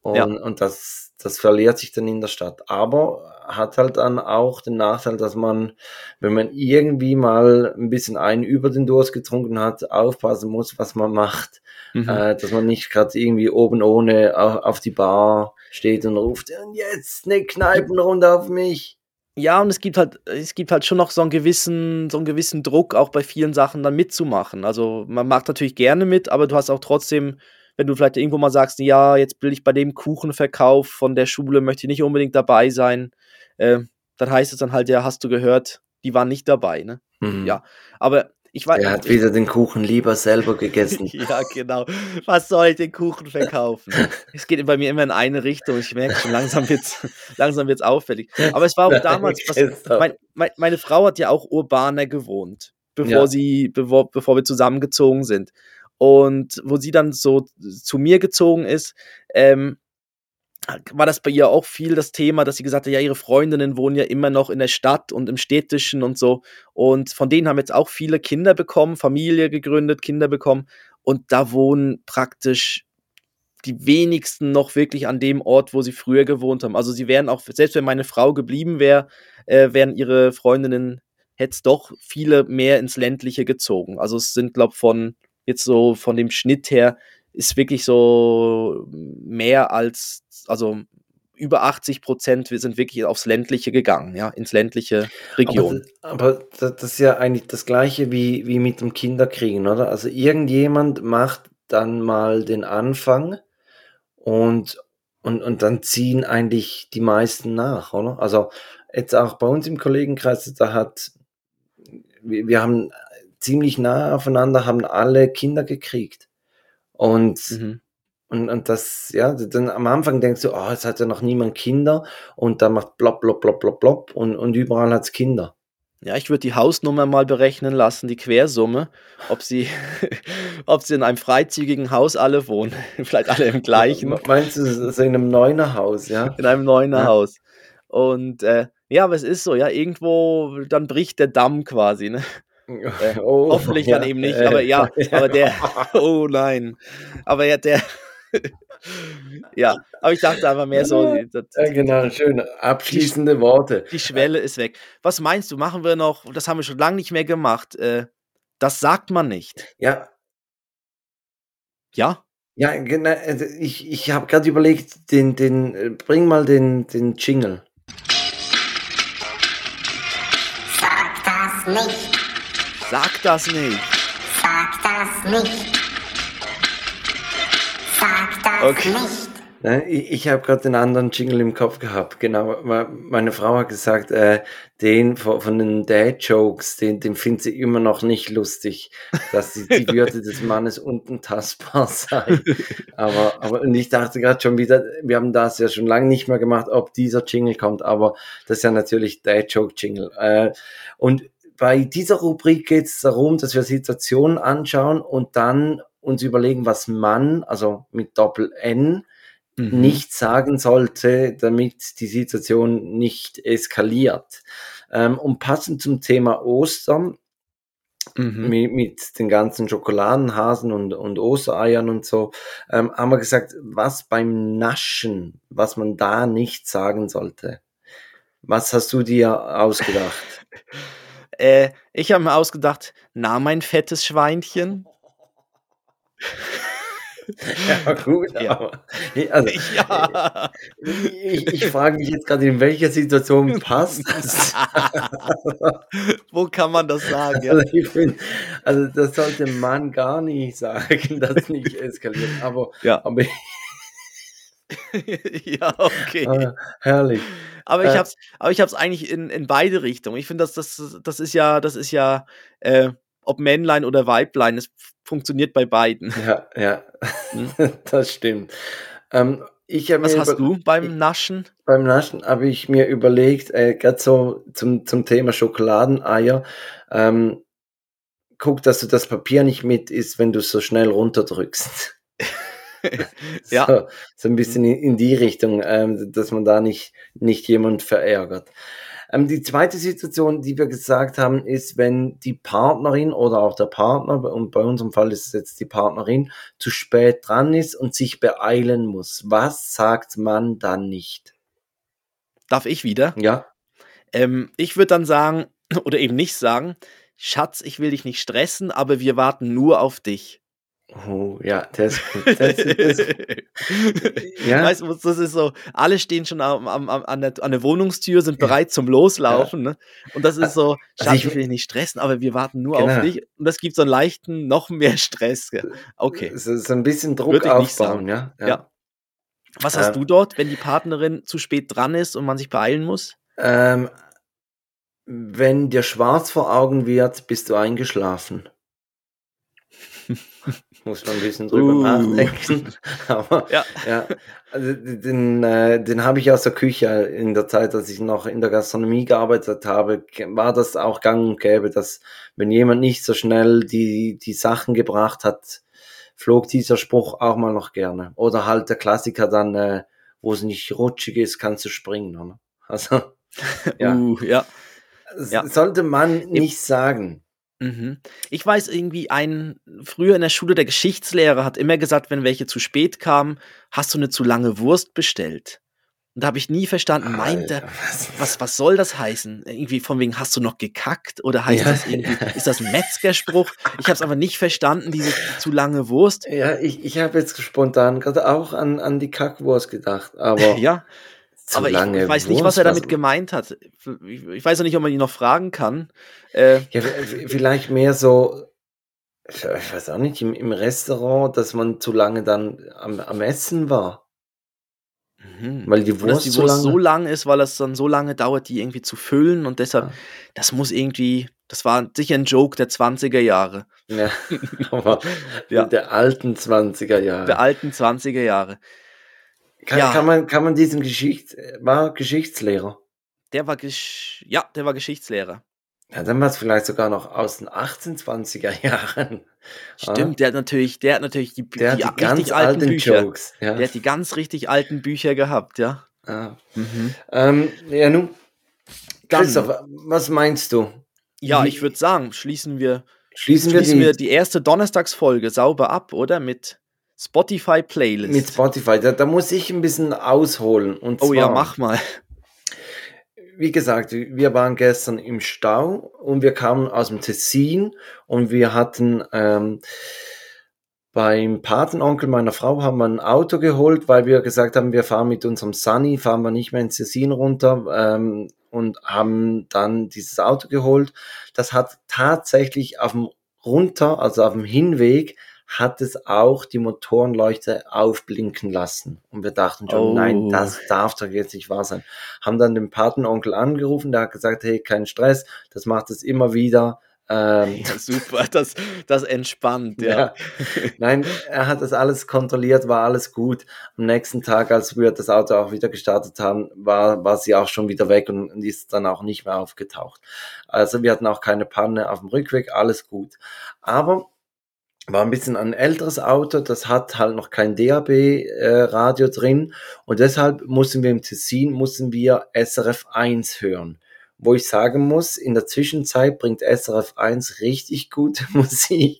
[SPEAKER 2] Und,
[SPEAKER 1] Ja.
[SPEAKER 2] und das, das verliert sich dann in der Stadt. Aber hat halt dann auch den Nachteil, dass man, wenn man irgendwie mal ein bisschen einen über den Durst getrunken hat, aufpassen muss, was man macht.
[SPEAKER 1] Mhm.
[SPEAKER 2] Äh, dass man nicht gerade irgendwie oben ohne auf, auf die Bar steht und ruft, und jetzt eine Kneipenrunde auf mich.
[SPEAKER 1] Ja, und es gibt halt, es gibt halt schon noch so einen gewissen, so einen gewissen Druck, auch bei vielen Sachen dann mitzumachen. Also man macht natürlich gerne mit, aber du hast auch trotzdem, wenn du vielleicht irgendwo mal sagst, ja, jetzt will ich bei dem Kuchenverkauf von der Schule, möchte ich nicht unbedingt dabei sein, äh, dann heißt es dann halt, ja, hast du gehört, die waren nicht dabei, ne?
[SPEAKER 2] Mhm.
[SPEAKER 1] Ja. Aber ich weiß,
[SPEAKER 2] Er hat wieder den Kuchen lieber selber gegessen.
[SPEAKER 1] ja, genau. Was soll ich den Kuchen verkaufen? es geht bei mir immer in eine Richtung. Ich merke schon, langsam wird's, langsam wird's auffällig. Aber es war auch damals, was, mein, mein, meine Frau hat ja auch urbaner gewohnt, bevor
[SPEAKER 2] Ja.
[SPEAKER 1] sie, bevor, bevor wir zusammengezogen sind. Und wo sie dann so zu mir gezogen ist, ähm, war das bei ihr auch viel das Thema, dass sie gesagt hat, ja, ihre Freundinnen wohnen ja immer noch in der Stadt und im Städtischen und so. Und von denen haben jetzt auch viele Kinder bekommen, Familie gegründet, Kinder bekommen. Und da wohnen praktisch die wenigsten noch wirklich an dem Ort, wo sie früher gewohnt haben. Also sie wären auch, selbst wenn meine Frau geblieben wäre, äh, wären ihre Freundinnen, hätte es doch viele mehr ins Ländliche gezogen. Also es sind, glaube von jetzt so von dem Schnitt her, ist wirklich so mehr als, also über 80 Prozent wir sind wirklich aufs Ländliche gegangen, ja, ins ländliche Region.
[SPEAKER 2] Aber, aber das, ist ja eigentlich das Gleiche wie, wie mit dem Kinderkriegen, oder? Also irgendjemand macht dann mal den Anfang und, und, und dann ziehen eigentlich die meisten nach, oder? Also jetzt auch bei uns im Kollegenkreis, da hat, wir, wir haben ziemlich nah aufeinander, haben alle Kinder gekriegt. Und,
[SPEAKER 1] Mhm.
[SPEAKER 2] und, und das, ja, dann am Anfang denkst du, oh, es hat ja noch niemand Kinder und dann macht plopp, plopp, plopp, plopp, plopp und, und überall hat's Kinder.
[SPEAKER 1] Ja, ich würde die Hausnummer mal berechnen lassen, die Quersumme, ob sie, ob sie in einem freizügigen Haus alle wohnen. Vielleicht alle im gleichen,
[SPEAKER 2] Meinst du, so in einem Neunerhaus, ja?
[SPEAKER 1] in einem neuner
[SPEAKER 2] Ja.
[SPEAKER 1] Haus. Und äh, ja, aber es ist so, ja, irgendwo, dann bricht der Damm quasi, ne?
[SPEAKER 2] Oh,
[SPEAKER 1] Hoffentlich dann eben nicht,
[SPEAKER 2] äh,
[SPEAKER 1] aber ja, aber der, oh nein, aber ja, der, ja, aber ich dachte einfach mehr so, die, das-
[SPEAKER 2] Ja, genau, schön. Abschließende Worte.
[SPEAKER 1] die Schwelle ist weg. Was meinst du, machen wir noch, das haben wir schon lange nicht mehr gemacht, äh, das sagt man nicht,
[SPEAKER 2] Ja,
[SPEAKER 1] ja?
[SPEAKER 2] ja, genau. also Ich, ich habe gerade überlegt, den, den, äh, bring mal den, den Jingle.
[SPEAKER 4] Sag das nicht.
[SPEAKER 1] Sag das nicht.
[SPEAKER 4] Sag das nicht. Sag das
[SPEAKER 1] Okay.
[SPEAKER 4] nicht.
[SPEAKER 2] Ich, ich habe gerade den anderen Jingle im Kopf gehabt. Genau, me- meine Frau hat gesagt, äh, den von, von den Dad-Jokes, den, den findet sie immer noch nicht lustig, dass die, die Würde des Mannes untastbar sei. Aber, aber und ich dachte gerade schon wieder, wir haben das ja schon lange nicht mehr gemacht, ob dieser Jingle kommt, aber das ist ja natürlich Dad-Joke-Jingle. Äh, und bei dieser Rubrik geht es darum, dass wir Situationen anschauen und dann uns überlegen, was man, also mit Doppel-N,
[SPEAKER 1] Mhm.
[SPEAKER 2] nicht sagen sollte, damit die Situation nicht eskaliert. Ähm, und passend zum Thema Ostern,
[SPEAKER 1] Mhm.
[SPEAKER 2] mit, mit den ganzen Schokoladenhasen und, und Ostereiern und so, ähm, haben wir gesagt, was beim Naschen, was man da nicht sagen sollte. Was hast du dir ausgedacht?
[SPEAKER 1] Äh, ich habe mir ausgedacht, na, mein fettes Schweinchen.
[SPEAKER 2] ja, gut,
[SPEAKER 1] Ja.
[SPEAKER 2] aber also,
[SPEAKER 1] Ja.
[SPEAKER 2] ich, ich frage mich jetzt gerade, in welcher Situation passt das?
[SPEAKER 1] Wo kann man das sagen? Ja?
[SPEAKER 2] Also, find, also das sollte man gar nicht sagen, dass nicht eskaliert. Aber,
[SPEAKER 1] Ja.
[SPEAKER 2] aber
[SPEAKER 1] ja, okay.
[SPEAKER 2] äh, herrlich.
[SPEAKER 1] Aber ich
[SPEAKER 2] äh,
[SPEAKER 1] hab's, aber ich hab's eigentlich in, in beide Richtungen. Ich finde, das, das, das ist ja, das ist ja, äh, ob Männlein oder Weiblein, es funktioniert bei beiden.
[SPEAKER 2] Ja, ja,
[SPEAKER 1] Hm.
[SPEAKER 2] das stimmt. Ähm, ich
[SPEAKER 1] Was hast du beim Naschen?
[SPEAKER 2] Beim Naschen habe ich mir überlegt, äh, gerade so zum, zum Thema Schokoladeneier, ähm, guck, dass du das Papier nicht mit isst, wenn du es so schnell runterdrückst.
[SPEAKER 1] Ja.
[SPEAKER 2] So, so ein bisschen in, die Richtung, ähm, dass man da nicht, nicht jemand verärgert. Ähm, die zweite Situation, die wir gesagt haben, ist, wenn die Partnerin oder auch der Partner, und bei unserem Fall ist es jetzt die Partnerin, zu spät dran ist und sich beeilen muss. Was sagt man dann nicht?
[SPEAKER 1] Darf ich wieder?
[SPEAKER 2] Ja,
[SPEAKER 1] Ähm, ich würde dann sagen, oder eben nicht sagen, Schatz, ich will dich nicht stressen, aber wir warten nur auf dich.
[SPEAKER 2] Oh, ja, das ist gut. Das, das, ja,
[SPEAKER 1] Weißt du, das ist so, alle stehen schon am, am, am, an, der, an der Wohnungstür, sind bereit zum Loslaufen. Ne? Und das ist so, Schatz,
[SPEAKER 2] ich-
[SPEAKER 1] will dich nicht stressen, aber wir warten nur
[SPEAKER 2] Genau.
[SPEAKER 1] auf dich. Und das gibt so einen leichten, noch mehr Stress. Okay.
[SPEAKER 2] so, so ein bisschen Druck
[SPEAKER 1] Würde
[SPEAKER 2] aufbauen, ja.
[SPEAKER 1] Ja. Was hast
[SPEAKER 2] Ähm.
[SPEAKER 1] du dort, wenn die Partnerin zu spät dran ist und man sich beeilen muss?
[SPEAKER 2] Ähm, Wenn dir schwarz vor Augen wird, bist du eingeschlafen. Muss man ein bisschen drüber
[SPEAKER 1] Uh.
[SPEAKER 2] nachdenken. Aber
[SPEAKER 1] Ja.
[SPEAKER 2] ja, also den, äh, den habe ich aus der Küche in der Zeit, als ich noch in der Gastronomie gearbeitet habe, war das auch gang und gäbe, dass wenn jemand nicht so schnell die, die Sachen gebracht hat, flog dieser Spruch auch mal noch gerne. Oder halt der Klassiker dann, äh, wo es nicht rutschig ist, kannst du springen. Oder? Also, ja,
[SPEAKER 1] Uh, ja.
[SPEAKER 2] das
[SPEAKER 1] ja.
[SPEAKER 2] sollte man nicht sagen.
[SPEAKER 1] Mhm. Ich weiß irgendwie, ein früher in der Schule der Geschichtslehrer hat immer gesagt, wenn welche zu spät kamen, hast du eine zu lange Wurst bestellt. Und da habe ich nie verstanden, meint er,
[SPEAKER 2] was-
[SPEAKER 1] was, soll das heißen? Irgendwie von wegen, hast du noch gekackt? Oder heißt
[SPEAKER 2] Ja,
[SPEAKER 1] das irgendwie, ist das ein Metzgerspruch? Ich habe es aber nicht verstanden, diese zu lange Wurst.
[SPEAKER 2] Ja, ich, ich habe jetzt spontan gerade auch an, an die Kackwurst gedacht, aber
[SPEAKER 1] Ja,
[SPEAKER 2] zu
[SPEAKER 1] aber ich,
[SPEAKER 2] lange
[SPEAKER 1] ich weiß nicht, was er damit gemeint hat. Ich, ich weiß auch nicht, ob man ihn noch fragen kann. Äh,
[SPEAKER 2] Ja, vielleicht mehr so, ich weiß auch nicht, im, im Restaurant, dass man zu lange dann am, am Essen war,
[SPEAKER 1] mhm.
[SPEAKER 2] weil die Wurst,
[SPEAKER 1] die Wurst
[SPEAKER 2] lange.
[SPEAKER 1] so lang ist, weil es dann so lange dauert, die irgendwie zu füllen und deshalb,
[SPEAKER 2] Ah.
[SPEAKER 1] das muss irgendwie, das war sicher ein Joke der 20er Jahre,
[SPEAKER 2] ja, aber
[SPEAKER 1] Ja.
[SPEAKER 2] der alten 20er Jahre.
[SPEAKER 1] der alten 20er Jahre.
[SPEAKER 2] Kann,
[SPEAKER 1] ja.
[SPEAKER 2] kann, man, kann man diesen Geschicht, war Geschichtslehrer?
[SPEAKER 1] Der war, Gesch ja, der war Geschichtslehrer.
[SPEAKER 2] Ja, dann war es vielleicht sogar noch aus den 1820er Jahren.
[SPEAKER 1] Stimmt, der hat natürlich, der hat natürlich die,
[SPEAKER 2] Der
[SPEAKER 1] die
[SPEAKER 2] die ganz
[SPEAKER 1] richtig alten
[SPEAKER 2] alten
[SPEAKER 1] Bücher.
[SPEAKER 2] Jokes. Ja.
[SPEAKER 1] Der hat die ganz richtig alten Bücher gehabt, ja.
[SPEAKER 2] Ah.
[SPEAKER 1] Mhm.
[SPEAKER 2] Ähm, ja, nun, Christoph, was meinst du?
[SPEAKER 1] Ja, ich würde sagen, schließen wir,
[SPEAKER 2] Schließen, wir
[SPEAKER 1] schließen
[SPEAKER 2] die,
[SPEAKER 1] wir die erste Donnerstagsfolge sauber ab, oder? Mit Spotify Playlist.
[SPEAKER 2] mit Spotify? Da, da muss ich ein bisschen ausholen. Und
[SPEAKER 1] oh ja,
[SPEAKER 2] zwar-
[SPEAKER 1] mach mal.
[SPEAKER 2] wie gesagt, wir waren gestern im Stau und wir kamen aus dem Tessin und wir hatten ähm, beim Patenonkel meiner Frau haben wir ein Auto geholt, weil wir gesagt haben, wir fahren mit unserem Sunny, fahren wir nicht mehr ins Tessin runter ähm, und haben dann dieses Auto geholt. Das hat tatsächlich auf dem runter, also auf dem Hinweg, hat es auch die Motorenleuchte aufblinken lassen. Und wir dachten schon,
[SPEAKER 1] Oh.
[SPEAKER 2] nein, das darf doch jetzt nicht wahr sein. Haben dann den Patenonkel angerufen, der hat gesagt, hey, kein Stress, das macht es immer wieder. Ähm,
[SPEAKER 1] Ja, super, das, das entspannt, ja.
[SPEAKER 2] ja. Nein, er hat das alles kontrolliert, war alles gut. Am nächsten Tag, als wir das Auto auch wieder gestartet haben, war, war sie auch schon wieder weg und, und ist dann auch nicht mehr aufgetaucht. Also wir hatten auch keine Panne auf dem Rückweg, alles gut. Aber war ein bisschen ein älteres Auto, das hat halt noch kein DAB-Radio drin und deshalb mussten wir im Tessin, mussten wir SRF 1 hören. Wo ich sagen muss, in der Zwischenzeit bringt SRF 1 richtig gute Musik.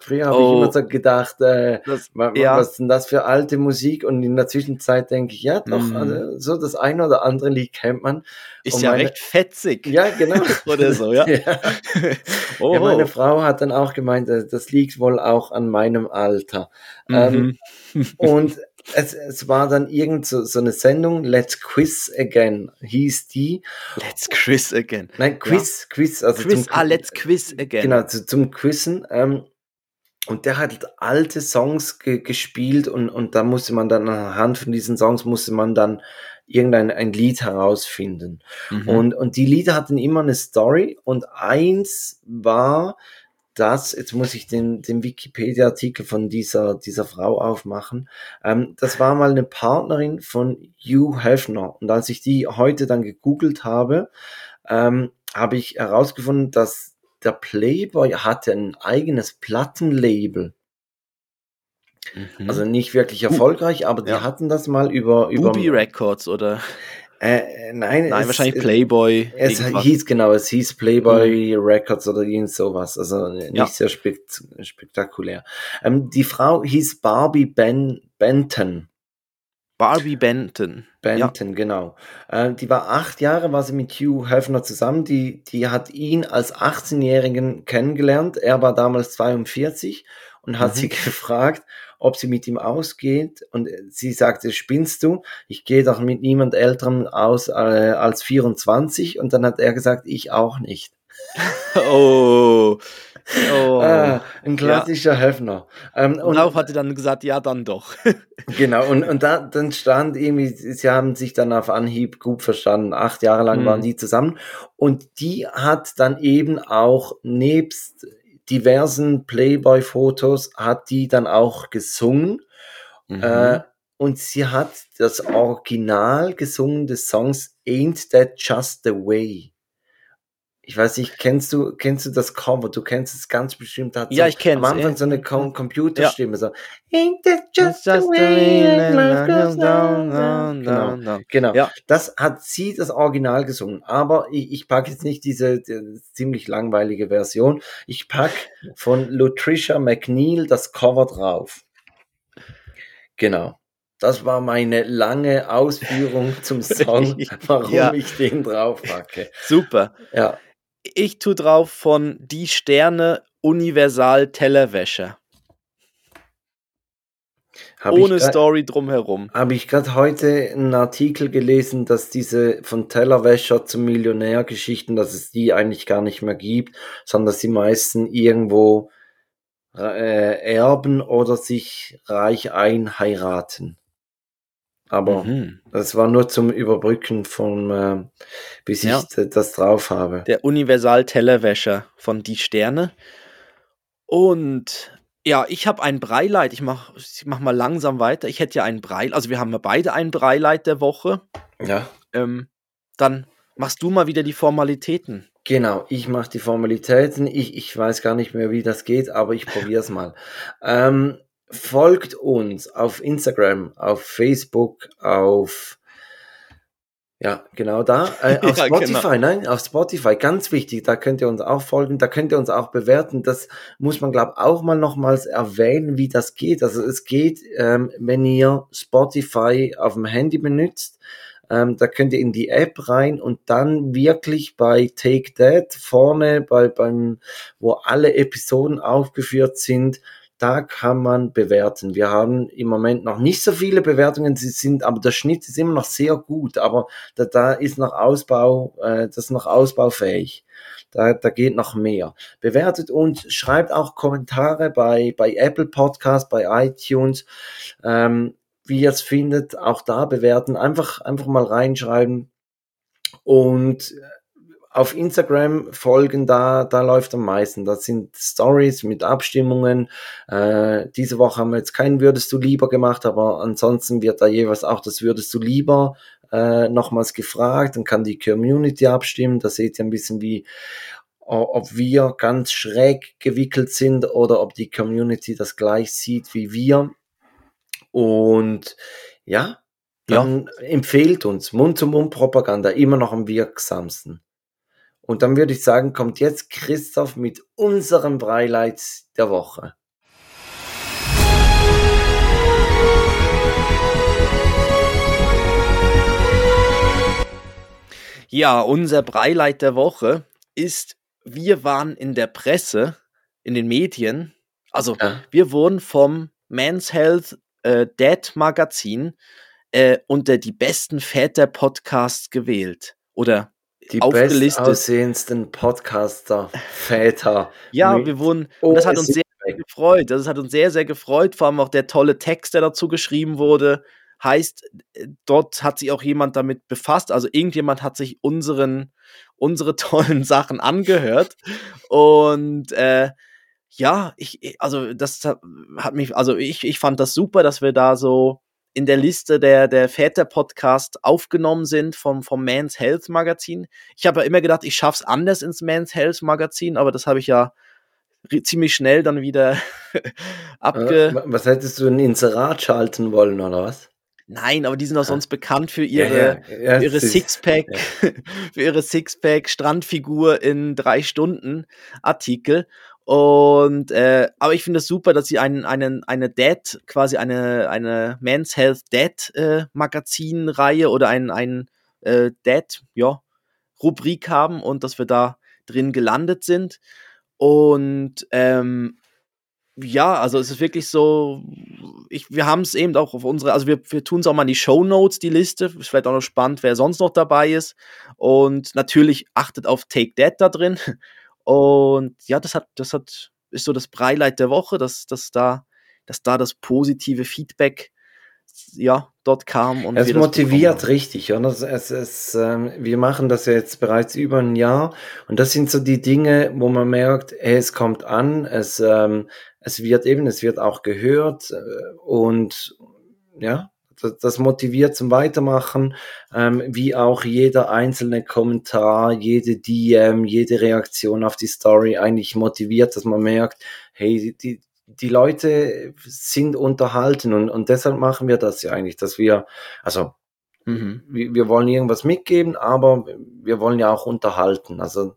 [SPEAKER 2] Früher habe
[SPEAKER 1] Oh.
[SPEAKER 2] ich immer so gedacht, äh,
[SPEAKER 1] Das,
[SPEAKER 2] wa- wa-
[SPEAKER 1] Ja.
[SPEAKER 2] was ist denn das für alte Musik? Und in der Zwischenzeit denke ich, ja doch,
[SPEAKER 1] Mhm.
[SPEAKER 2] also, so das eine oder andere Lied kennt man.
[SPEAKER 1] ist
[SPEAKER 2] und
[SPEAKER 1] ja
[SPEAKER 2] meine-
[SPEAKER 1] recht fetzig.
[SPEAKER 2] Ja, genau.
[SPEAKER 1] Oder so, ja.
[SPEAKER 2] ja.
[SPEAKER 1] Oh,
[SPEAKER 2] Ja, meine Frau hat dann auch gemeint, äh, das liegt wohl auch an meinem Alter. Ähm,
[SPEAKER 1] mhm.
[SPEAKER 2] und es, es war dann irgend so, so eine Sendung, Let's Quiz Again, hieß die.
[SPEAKER 1] Let's quiz again.
[SPEAKER 2] Nein, Quiz, Quiz, also
[SPEAKER 1] Quiz,
[SPEAKER 2] zum
[SPEAKER 1] ah, let's quiz again.
[SPEAKER 2] Genau, zu, zum Quizzen. Ähm, und der hat alte Songs ge gespielt und, und da musste man dann anhand von diesen Songs musste man dann irgendein ein Lied herausfinden.
[SPEAKER 1] Mhm.
[SPEAKER 2] Und, und die Lieder hatten immer eine Story und eins war das, jetzt muss ich den, den Wikipedia-Artikel von dieser, dieser Frau aufmachen. Ähm, das war mal eine Partnerin von Hugh Hefner. Und als ich die heute dann gegoogelt habe, ähm, habe ich herausgefunden, dass der Playboy hatte ein eigenes Plattenlabel.
[SPEAKER 1] Mhm.
[SPEAKER 2] Also nicht wirklich erfolgreich, aber die
[SPEAKER 1] Ja.
[SPEAKER 2] hatten das mal über... über
[SPEAKER 1] Booby Records oder
[SPEAKER 2] äh, nein,
[SPEAKER 1] nein,
[SPEAKER 2] es-
[SPEAKER 1] wahrscheinlich Playboy.
[SPEAKER 2] Es
[SPEAKER 1] irgendwas.
[SPEAKER 2] hieß genau, es hieß Playboy Records oder irgend sowas, also nicht
[SPEAKER 1] Ja.
[SPEAKER 2] sehr spekt spektakulär. Ähm, die Frau hieß Barbie ben Benton.
[SPEAKER 1] Barbie Benton.
[SPEAKER 2] Benton, genau. Äh, die war acht Jahre, war sie mit Hugh Hefner zusammen. Die, die hat ihn als 18-Jährigen kennengelernt. Er war damals 42 und hat
[SPEAKER 1] Mhm.
[SPEAKER 2] sie gefragt, ob sie mit ihm ausgeht. Und sie sagte, spinnst du? Ich gehe doch mit niemand älterem aus äh, als 24. Und dann hat er gesagt, ich auch nicht.
[SPEAKER 1] Oh, Oh.
[SPEAKER 2] Ah, ein klassischer Höfner. Ähm,
[SPEAKER 1] Und darauf hat er dann gesagt, ja, dann doch.
[SPEAKER 2] Genau, und, und da, dann stand irgendwie, sie haben sich dann auf Anhieb gut verstanden. Acht Jahre lang
[SPEAKER 1] Mhm.
[SPEAKER 2] waren die zusammen. Und die hat dann eben auch nebst diversen Playboy-Fotos, hat die dann auch gesungen.
[SPEAKER 1] Mhm.
[SPEAKER 2] Äh, und sie hat das Original gesungen des Songs Ain't That Just the Way. Ich weiß nicht, kennst du, kennst du das Cover? Du kennst es ganz bestimmt. Hat
[SPEAKER 1] Ja,
[SPEAKER 2] so
[SPEAKER 1] ich kenn's.
[SPEAKER 2] Am Anfang so eine
[SPEAKER 1] Ja.
[SPEAKER 2] Com Computerstimme. So, Ain't that
[SPEAKER 1] Just
[SPEAKER 2] just, the way goes down, down, Genau.
[SPEAKER 1] down.
[SPEAKER 2] Genau.
[SPEAKER 1] Ja.
[SPEAKER 2] Das hat sie das Original gesungen. Aber ich, ich packe jetzt nicht diese die, ziemlich langweilige Version. Ich pack von Lutricia McNeil das Cover drauf. Genau. Das war meine lange Ausführung zum Song, warum
[SPEAKER 1] Ja.
[SPEAKER 2] ich den drauf packe.
[SPEAKER 1] Super.
[SPEAKER 2] Ja.
[SPEAKER 1] Ich tu drauf von Die Sterne Universal Tellerwäscher.
[SPEAKER 2] Hab
[SPEAKER 1] Ohne
[SPEAKER 2] grad-
[SPEAKER 1] Story drumherum.
[SPEAKER 2] Habe ich gerade heute einen Artikel gelesen, dass diese von Tellerwäscher zum Millionär Geschichten, dass es die eigentlich gar nicht mehr gibt, sondern dass die meisten irgendwo äh, erben oder sich reich einheiraten. Aber
[SPEAKER 1] Mhm.
[SPEAKER 2] das war nur zum Überbrücken von, äh, bis
[SPEAKER 1] Ja.
[SPEAKER 2] ich das drauf habe.
[SPEAKER 1] Der Universal Tellerwäscher von Die Sterne. Und ja, ich habe ein Breileid. Ich mach, ich mach mal langsam weiter. Ich hätte ja ein Breileid. Also wir haben ja beide ein Breileid der Woche.
[SPEAKER 2] Ja.
[SPEAKER 1] Ähm, dann machst du mal wieder die Formalitäten.
[SPEAKER 2] Genau, ich mache die Formalitäten. Ich, ich weiß gar nicht mehr, wie das geht, aber ich probiere es mal. Ähm, folgt uns auf Instagram, auf Facebook, auf ja, genau da. Äh, auf
[SPEAKER 1] Ja,
[SPEAKER 2] Spotify,
[SPEAKER 1] genau.
[SPEAKER 2] nein, auf Spotify, ganz wichtig, da könnt ihr uns auch folgen, da könnt ihr uns auch bewerten. Das muss man, glaube auch mal nochmals erwähnen, wie das geht. Also es geht, ähm, wenn ihr Spotify auf dem Handy benutzt, ähm, da könnt ihr in die App rein und dann wirklich bei Take That vorne, bei, beim, wo alle Episoden aufgeführt sind, da kann man bewerten. Wir haben im Moment noch nicht so viele Bewertungen, sie sind, aber der Schnitt ist immer noch sehr gut, aber da, da ist noch Ausbau, äh, das ist noch ausbaufähig. Da, da geht noch mehr. Bewertet uns, schreibt auch Kommentare bei, bei Apple Podcast, bei iTunes, ähm, wie ihr es findet, auch da bewerten. Einfach, einfach mal reinschreiben. Und auf Instagram folgen, da, da läuft am meisten. Das sind Stories mit Abstimmungen. Äh, diese Woche haben wir jetzt keinen Würdest du lieber gemacht, aber ansonsten wird da jeweils auch das Würdest du lieber äh, nochmals gefragt. Dann kann die Community abstimmen. Da seht ihr ein bisschen wie, ob wir ganz schräg gewickelt sind oder ob die Community das gleich sieht wie wir. Und ja, dann empfehlt uns Mund-zu-Mund-Propaganda immer noch am wirksamsten. Und dann würde ich sagen, kommt jetzt Christoph mit unserem Breileid der Woche.
[SPEAKER 1] Ja, unser Breileid der Woche ist, wir waren in der Presse, in den Medien. Also,
[SPEAKER 2] Ja.
[SPEAKER 1] wir wurden vom Men's Health äh, Dad Magazin äh, unter die besten Väter-Podcasts gewählt. Oder
[SPEAKER 2] Die
[SPEAKER 1] aufgelistet.
[SPEAKER 2] bestaussehendsten Podcaster, Väter.
[SPEAKER 1] Ja, wir wurden, und das hat uns
[SPEAKER 2] OSI.
[SPEAKER 1] sehr gefreut. Das hat uns sehr, sehr gefreut. Vor allem auch der tolle Text, der dazu geschrieben wurde. Heißt, äh, dort hat sich auch jemand damit befasst. Also irgendjemand hat sich unseren, unsere tollen Sachen angehört. Und äh, ja, ich, also das hat hat mich, also ich, ich fand das super, dass wir da so in der Liste der, der Väter-Podcast aufgenommen sind vom, vom Man's Health Magazin. Ich habe ja immer gedacht, ich schaff's anders ins Man's Health Magazin, aber das habe ich ja ziemlich schnell dann wieder abge...
[SPEAKER 2] Äh, was hättest du ein Inserat schalten wollen, oder was?
[SPEAKER 1] Nein, aber die sind auch sonst bekannt für
[SPEAKER 2] Ja,
[SPEAKER 1] ihre,
[SPEAKER 2] ja, ja,
[SPEAKER 1] für ihre
[SPEAKER 2] es
[SPEAKER 1] Sixpack, für ihre Sixpack Strandfigur in drei Stunden Artikel. Und äh, aber ich finde es super, dass sie einen, einen, eine Dad, quasi eine, eine Men's Health Dad äh, Magazinreihe oder ein, ein äh, Dad, ja, Rubrik haben und dass wir da drin gelandet sind. Und ähm, ja, also es ist wirklich so, ich, wir haben es eben auch auf unsere, also wir, wir tun es auch mal in die Show Notes, die Liste. Ist vielleicht auch noch spannend, wer sonst noch dabei ist. Und natürlich achtet auf Take That da drin. Und ja, das hat, das hat, ist so das Breileid der Woche, dass, dass da, dass da das positive Feedback ja, dort kam. Und
[SPEAKER 2] Es motiviert richtig, oder? Es, es, es, ähm, wir machen das ja jetzt bereits über ein Jahr und das sind so die Dinge, wo man merkt, hey, es kommt an, es, ähm, es wird eben, es wird auch gehört äh, und ja, das, das motiviert zum Weitermachen, ähm, wie auch jeder einzelne Kommentar, jede DM, jede Reaktion auf die Story eigentlich motiviert, dass man merkt, hey, die, die Leute sind unterhalten und, und deshalb machen wir das ja eigentlich, dass wir, also.
[SPEAKER 1] Mhm.
[SPEAKER 2] wir, wir wollen irgendwas mitgeben, aber wir wollen ja auch unterhalten. Also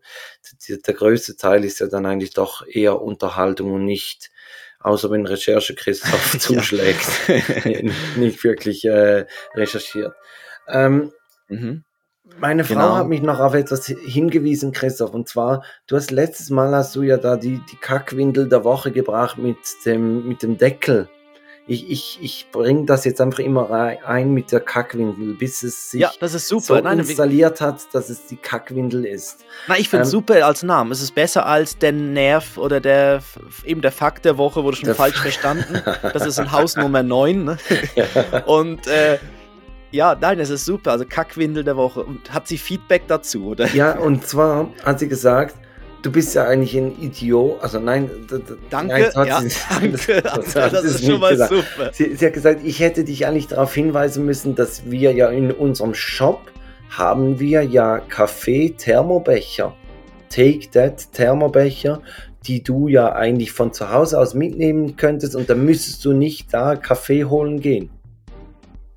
[SPEAKER 2] die, der größte Teil ist ja dann eigentlich doch eher Unterhaltung und nicht, außer wenn Recherche Christoph zuschlägt, nicht, wirklich äh, recherchiert. Ähm,
[SPEAKER 1] Mhm.
[SPEAKER 2] meine Frau
[SPEAKER 1] Genau.
[SPEAKER 2] hat mich noch auf etwas hingewiesen, Christoph, und zwar, du hast letztes Mal hast du ja da die, die Kackwindel der Woche gebracht mit dem, mit dem Deckel. Ich, ich, ich bringe das jetzt einfach immer ein mit der Kackwindel, bis es sich
[SPEAKER 1] Ja, das ist super.
[SPEAKER 2] so
[SPEAKER 1] Nein,
[SPEAKER 2] installiert hat, dass es die Kackwindel ist.
[SPEAKER 1] Na, ich finde es
[SPEAKER 2] Ähm,
[SPEAKER 1] super als Namen. Es ist besser als der Nerv oder der eben der Fakt der Woche wurde schon falsch
[SPEAKER 2] F-
[SPEAKER 1] verstanden. Das ist in Haus Nummer 9. Ne? Und äh, ja, nein, es ist super. Also Kackwindel der Woche. Und hat sie Feedback dazu, oder?
[SPEAKER 2] Ja, und zwar hat sie gesagt, du bist ja eigentlich ein Idiot. Also nein,
[SPEAKER 1] Danke,
[SPEAKER 2] nein, das
[SPEAKER 1] ja, danke,
[SPEAKER 2] das
[SPEAKER 1] das
[SPEAKER 2] sie
[SPEAKER 1] ist schon mal
[SPEAKER 2] gesagt.
[SPEAKER 1] super.
[SPEAKER 2] Sie, sie hat gesagt, ich hätte dich eigentlich darauf hinweisen müssen, dass wir ja in unserem Shop haben wir ja Kaffee-Thermobecher. Take That Thermobecher, die du ja eigentlich von zu Hause aus mitnehmen könntest und dann müsstest du nicht da Kaffee holen gehen.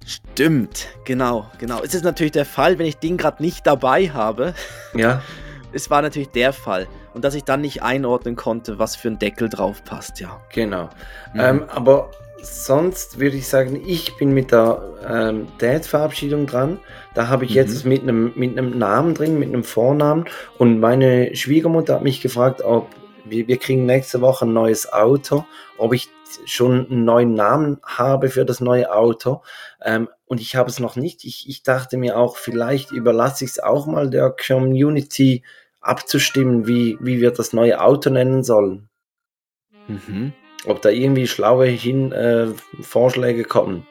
[SPEAKER 1] Stimmt, genau, genau. Es ist natürlich der Fall, wenn ich den gerade nicht dabei habe.
[SPEAKER 2] Ja,
[SPEAKER 1] Es war natürlich der Fall. Und dass ich dann nicht einordnen konnte, was für ein Deckel drauf passt, ja.
[SPEAKER 2] genau.
[SPEAKER 1] Mhm.
[SPEAKER 2] Ähm, aber sonst würde ich sagen, ich bin mit der ähm, Dad-Verabschiedung dran. Da habe ich
[SPEAKER 1] Mhm.
[SPEAKER 2] jetzt mit einem mit einem Namen drin, mit einem Vornamen. Und meine Schwiegermutter hat mich gefragt, ob wir, wir kriegen nächste Woche ein neues Auto, ob ich schon einen neuen Namen habe für das neue Auto. Ähm, und ich habe es noch nicht. Ich, ich dachte mir auch, vielleicht überlasse ich es auch mal der Community abzustimmen, wie, wie wir das neue Auto nennen sollen.
[SPEAKER 1] Mhm.
[SPEAKER 2] Ob da irgendwie schlaue hin, äh, Vorschläge kommen.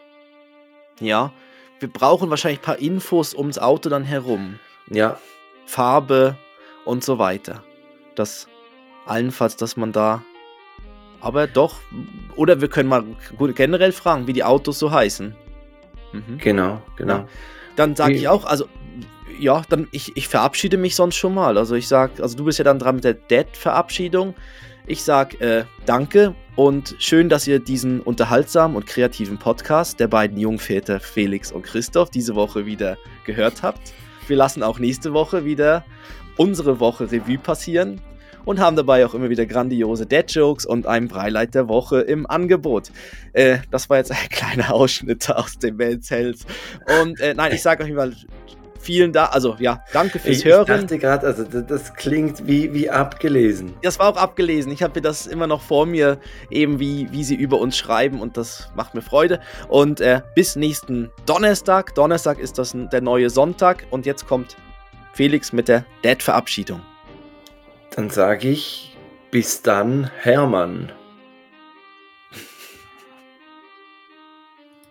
[SPEAKER 1] Ja, wir brauchen wahrscheinlich ein paar Infos ums Auto dann herum.
[SPEAKER 2] Ja,
[SPEAKER 1] Farbe und so weiter. Das allenfalls, dass man da. Aber doch, oder wir können mal generell fragen, wie die Autos so heißen. Mhm.
[SPEAKER 2] genau, genau.
[SPEAKER 1] Ja. Dann sage ich auch, also ja, dann ich, ich verabschiede mich sonst schon mal. Also ich sag, also du bist ja dann dran mit der Dad-Verabschiedung. Ich sag äh, danke und schön, dass ihr diesen unterhaltsamen und kreativen Podcast der beiden Jungväter Felix und Christoph diese Woche wieder gehört habt. Wir lassen auch nächste Woche wieder unsere Woche Revue passieren und haben dabei auch immer wieder grandiose Dad-Jokes und einen Breileit der Woche im Angebot. Äh, das war jetzt ein kleiner Ausschnitt aus dem Men's Health. Und äh, nein, ich sage euch mal vielen Dank, also ja, danke fürs
[SPEAKER 2] Ich, ich
[SPEAKER 1] Hören.
[SPEAKER 2] dachte gerade, also das, das klingt wie, wie abgelesen.
[SPEAKER 1] Das war auch abgelesen. Ich habe mir das immer noch vor mir, eben wie, wie sie über uns schreiben und das macht mir Freude. Und äh, bis nächsten Donnerstag. Donnerstag ist das der neue Sonntag und jetzt kommt Felix mit der Dad-Verabschiedung.
[SPEAKER 2] Dann sage ich, bis dann, Hermann.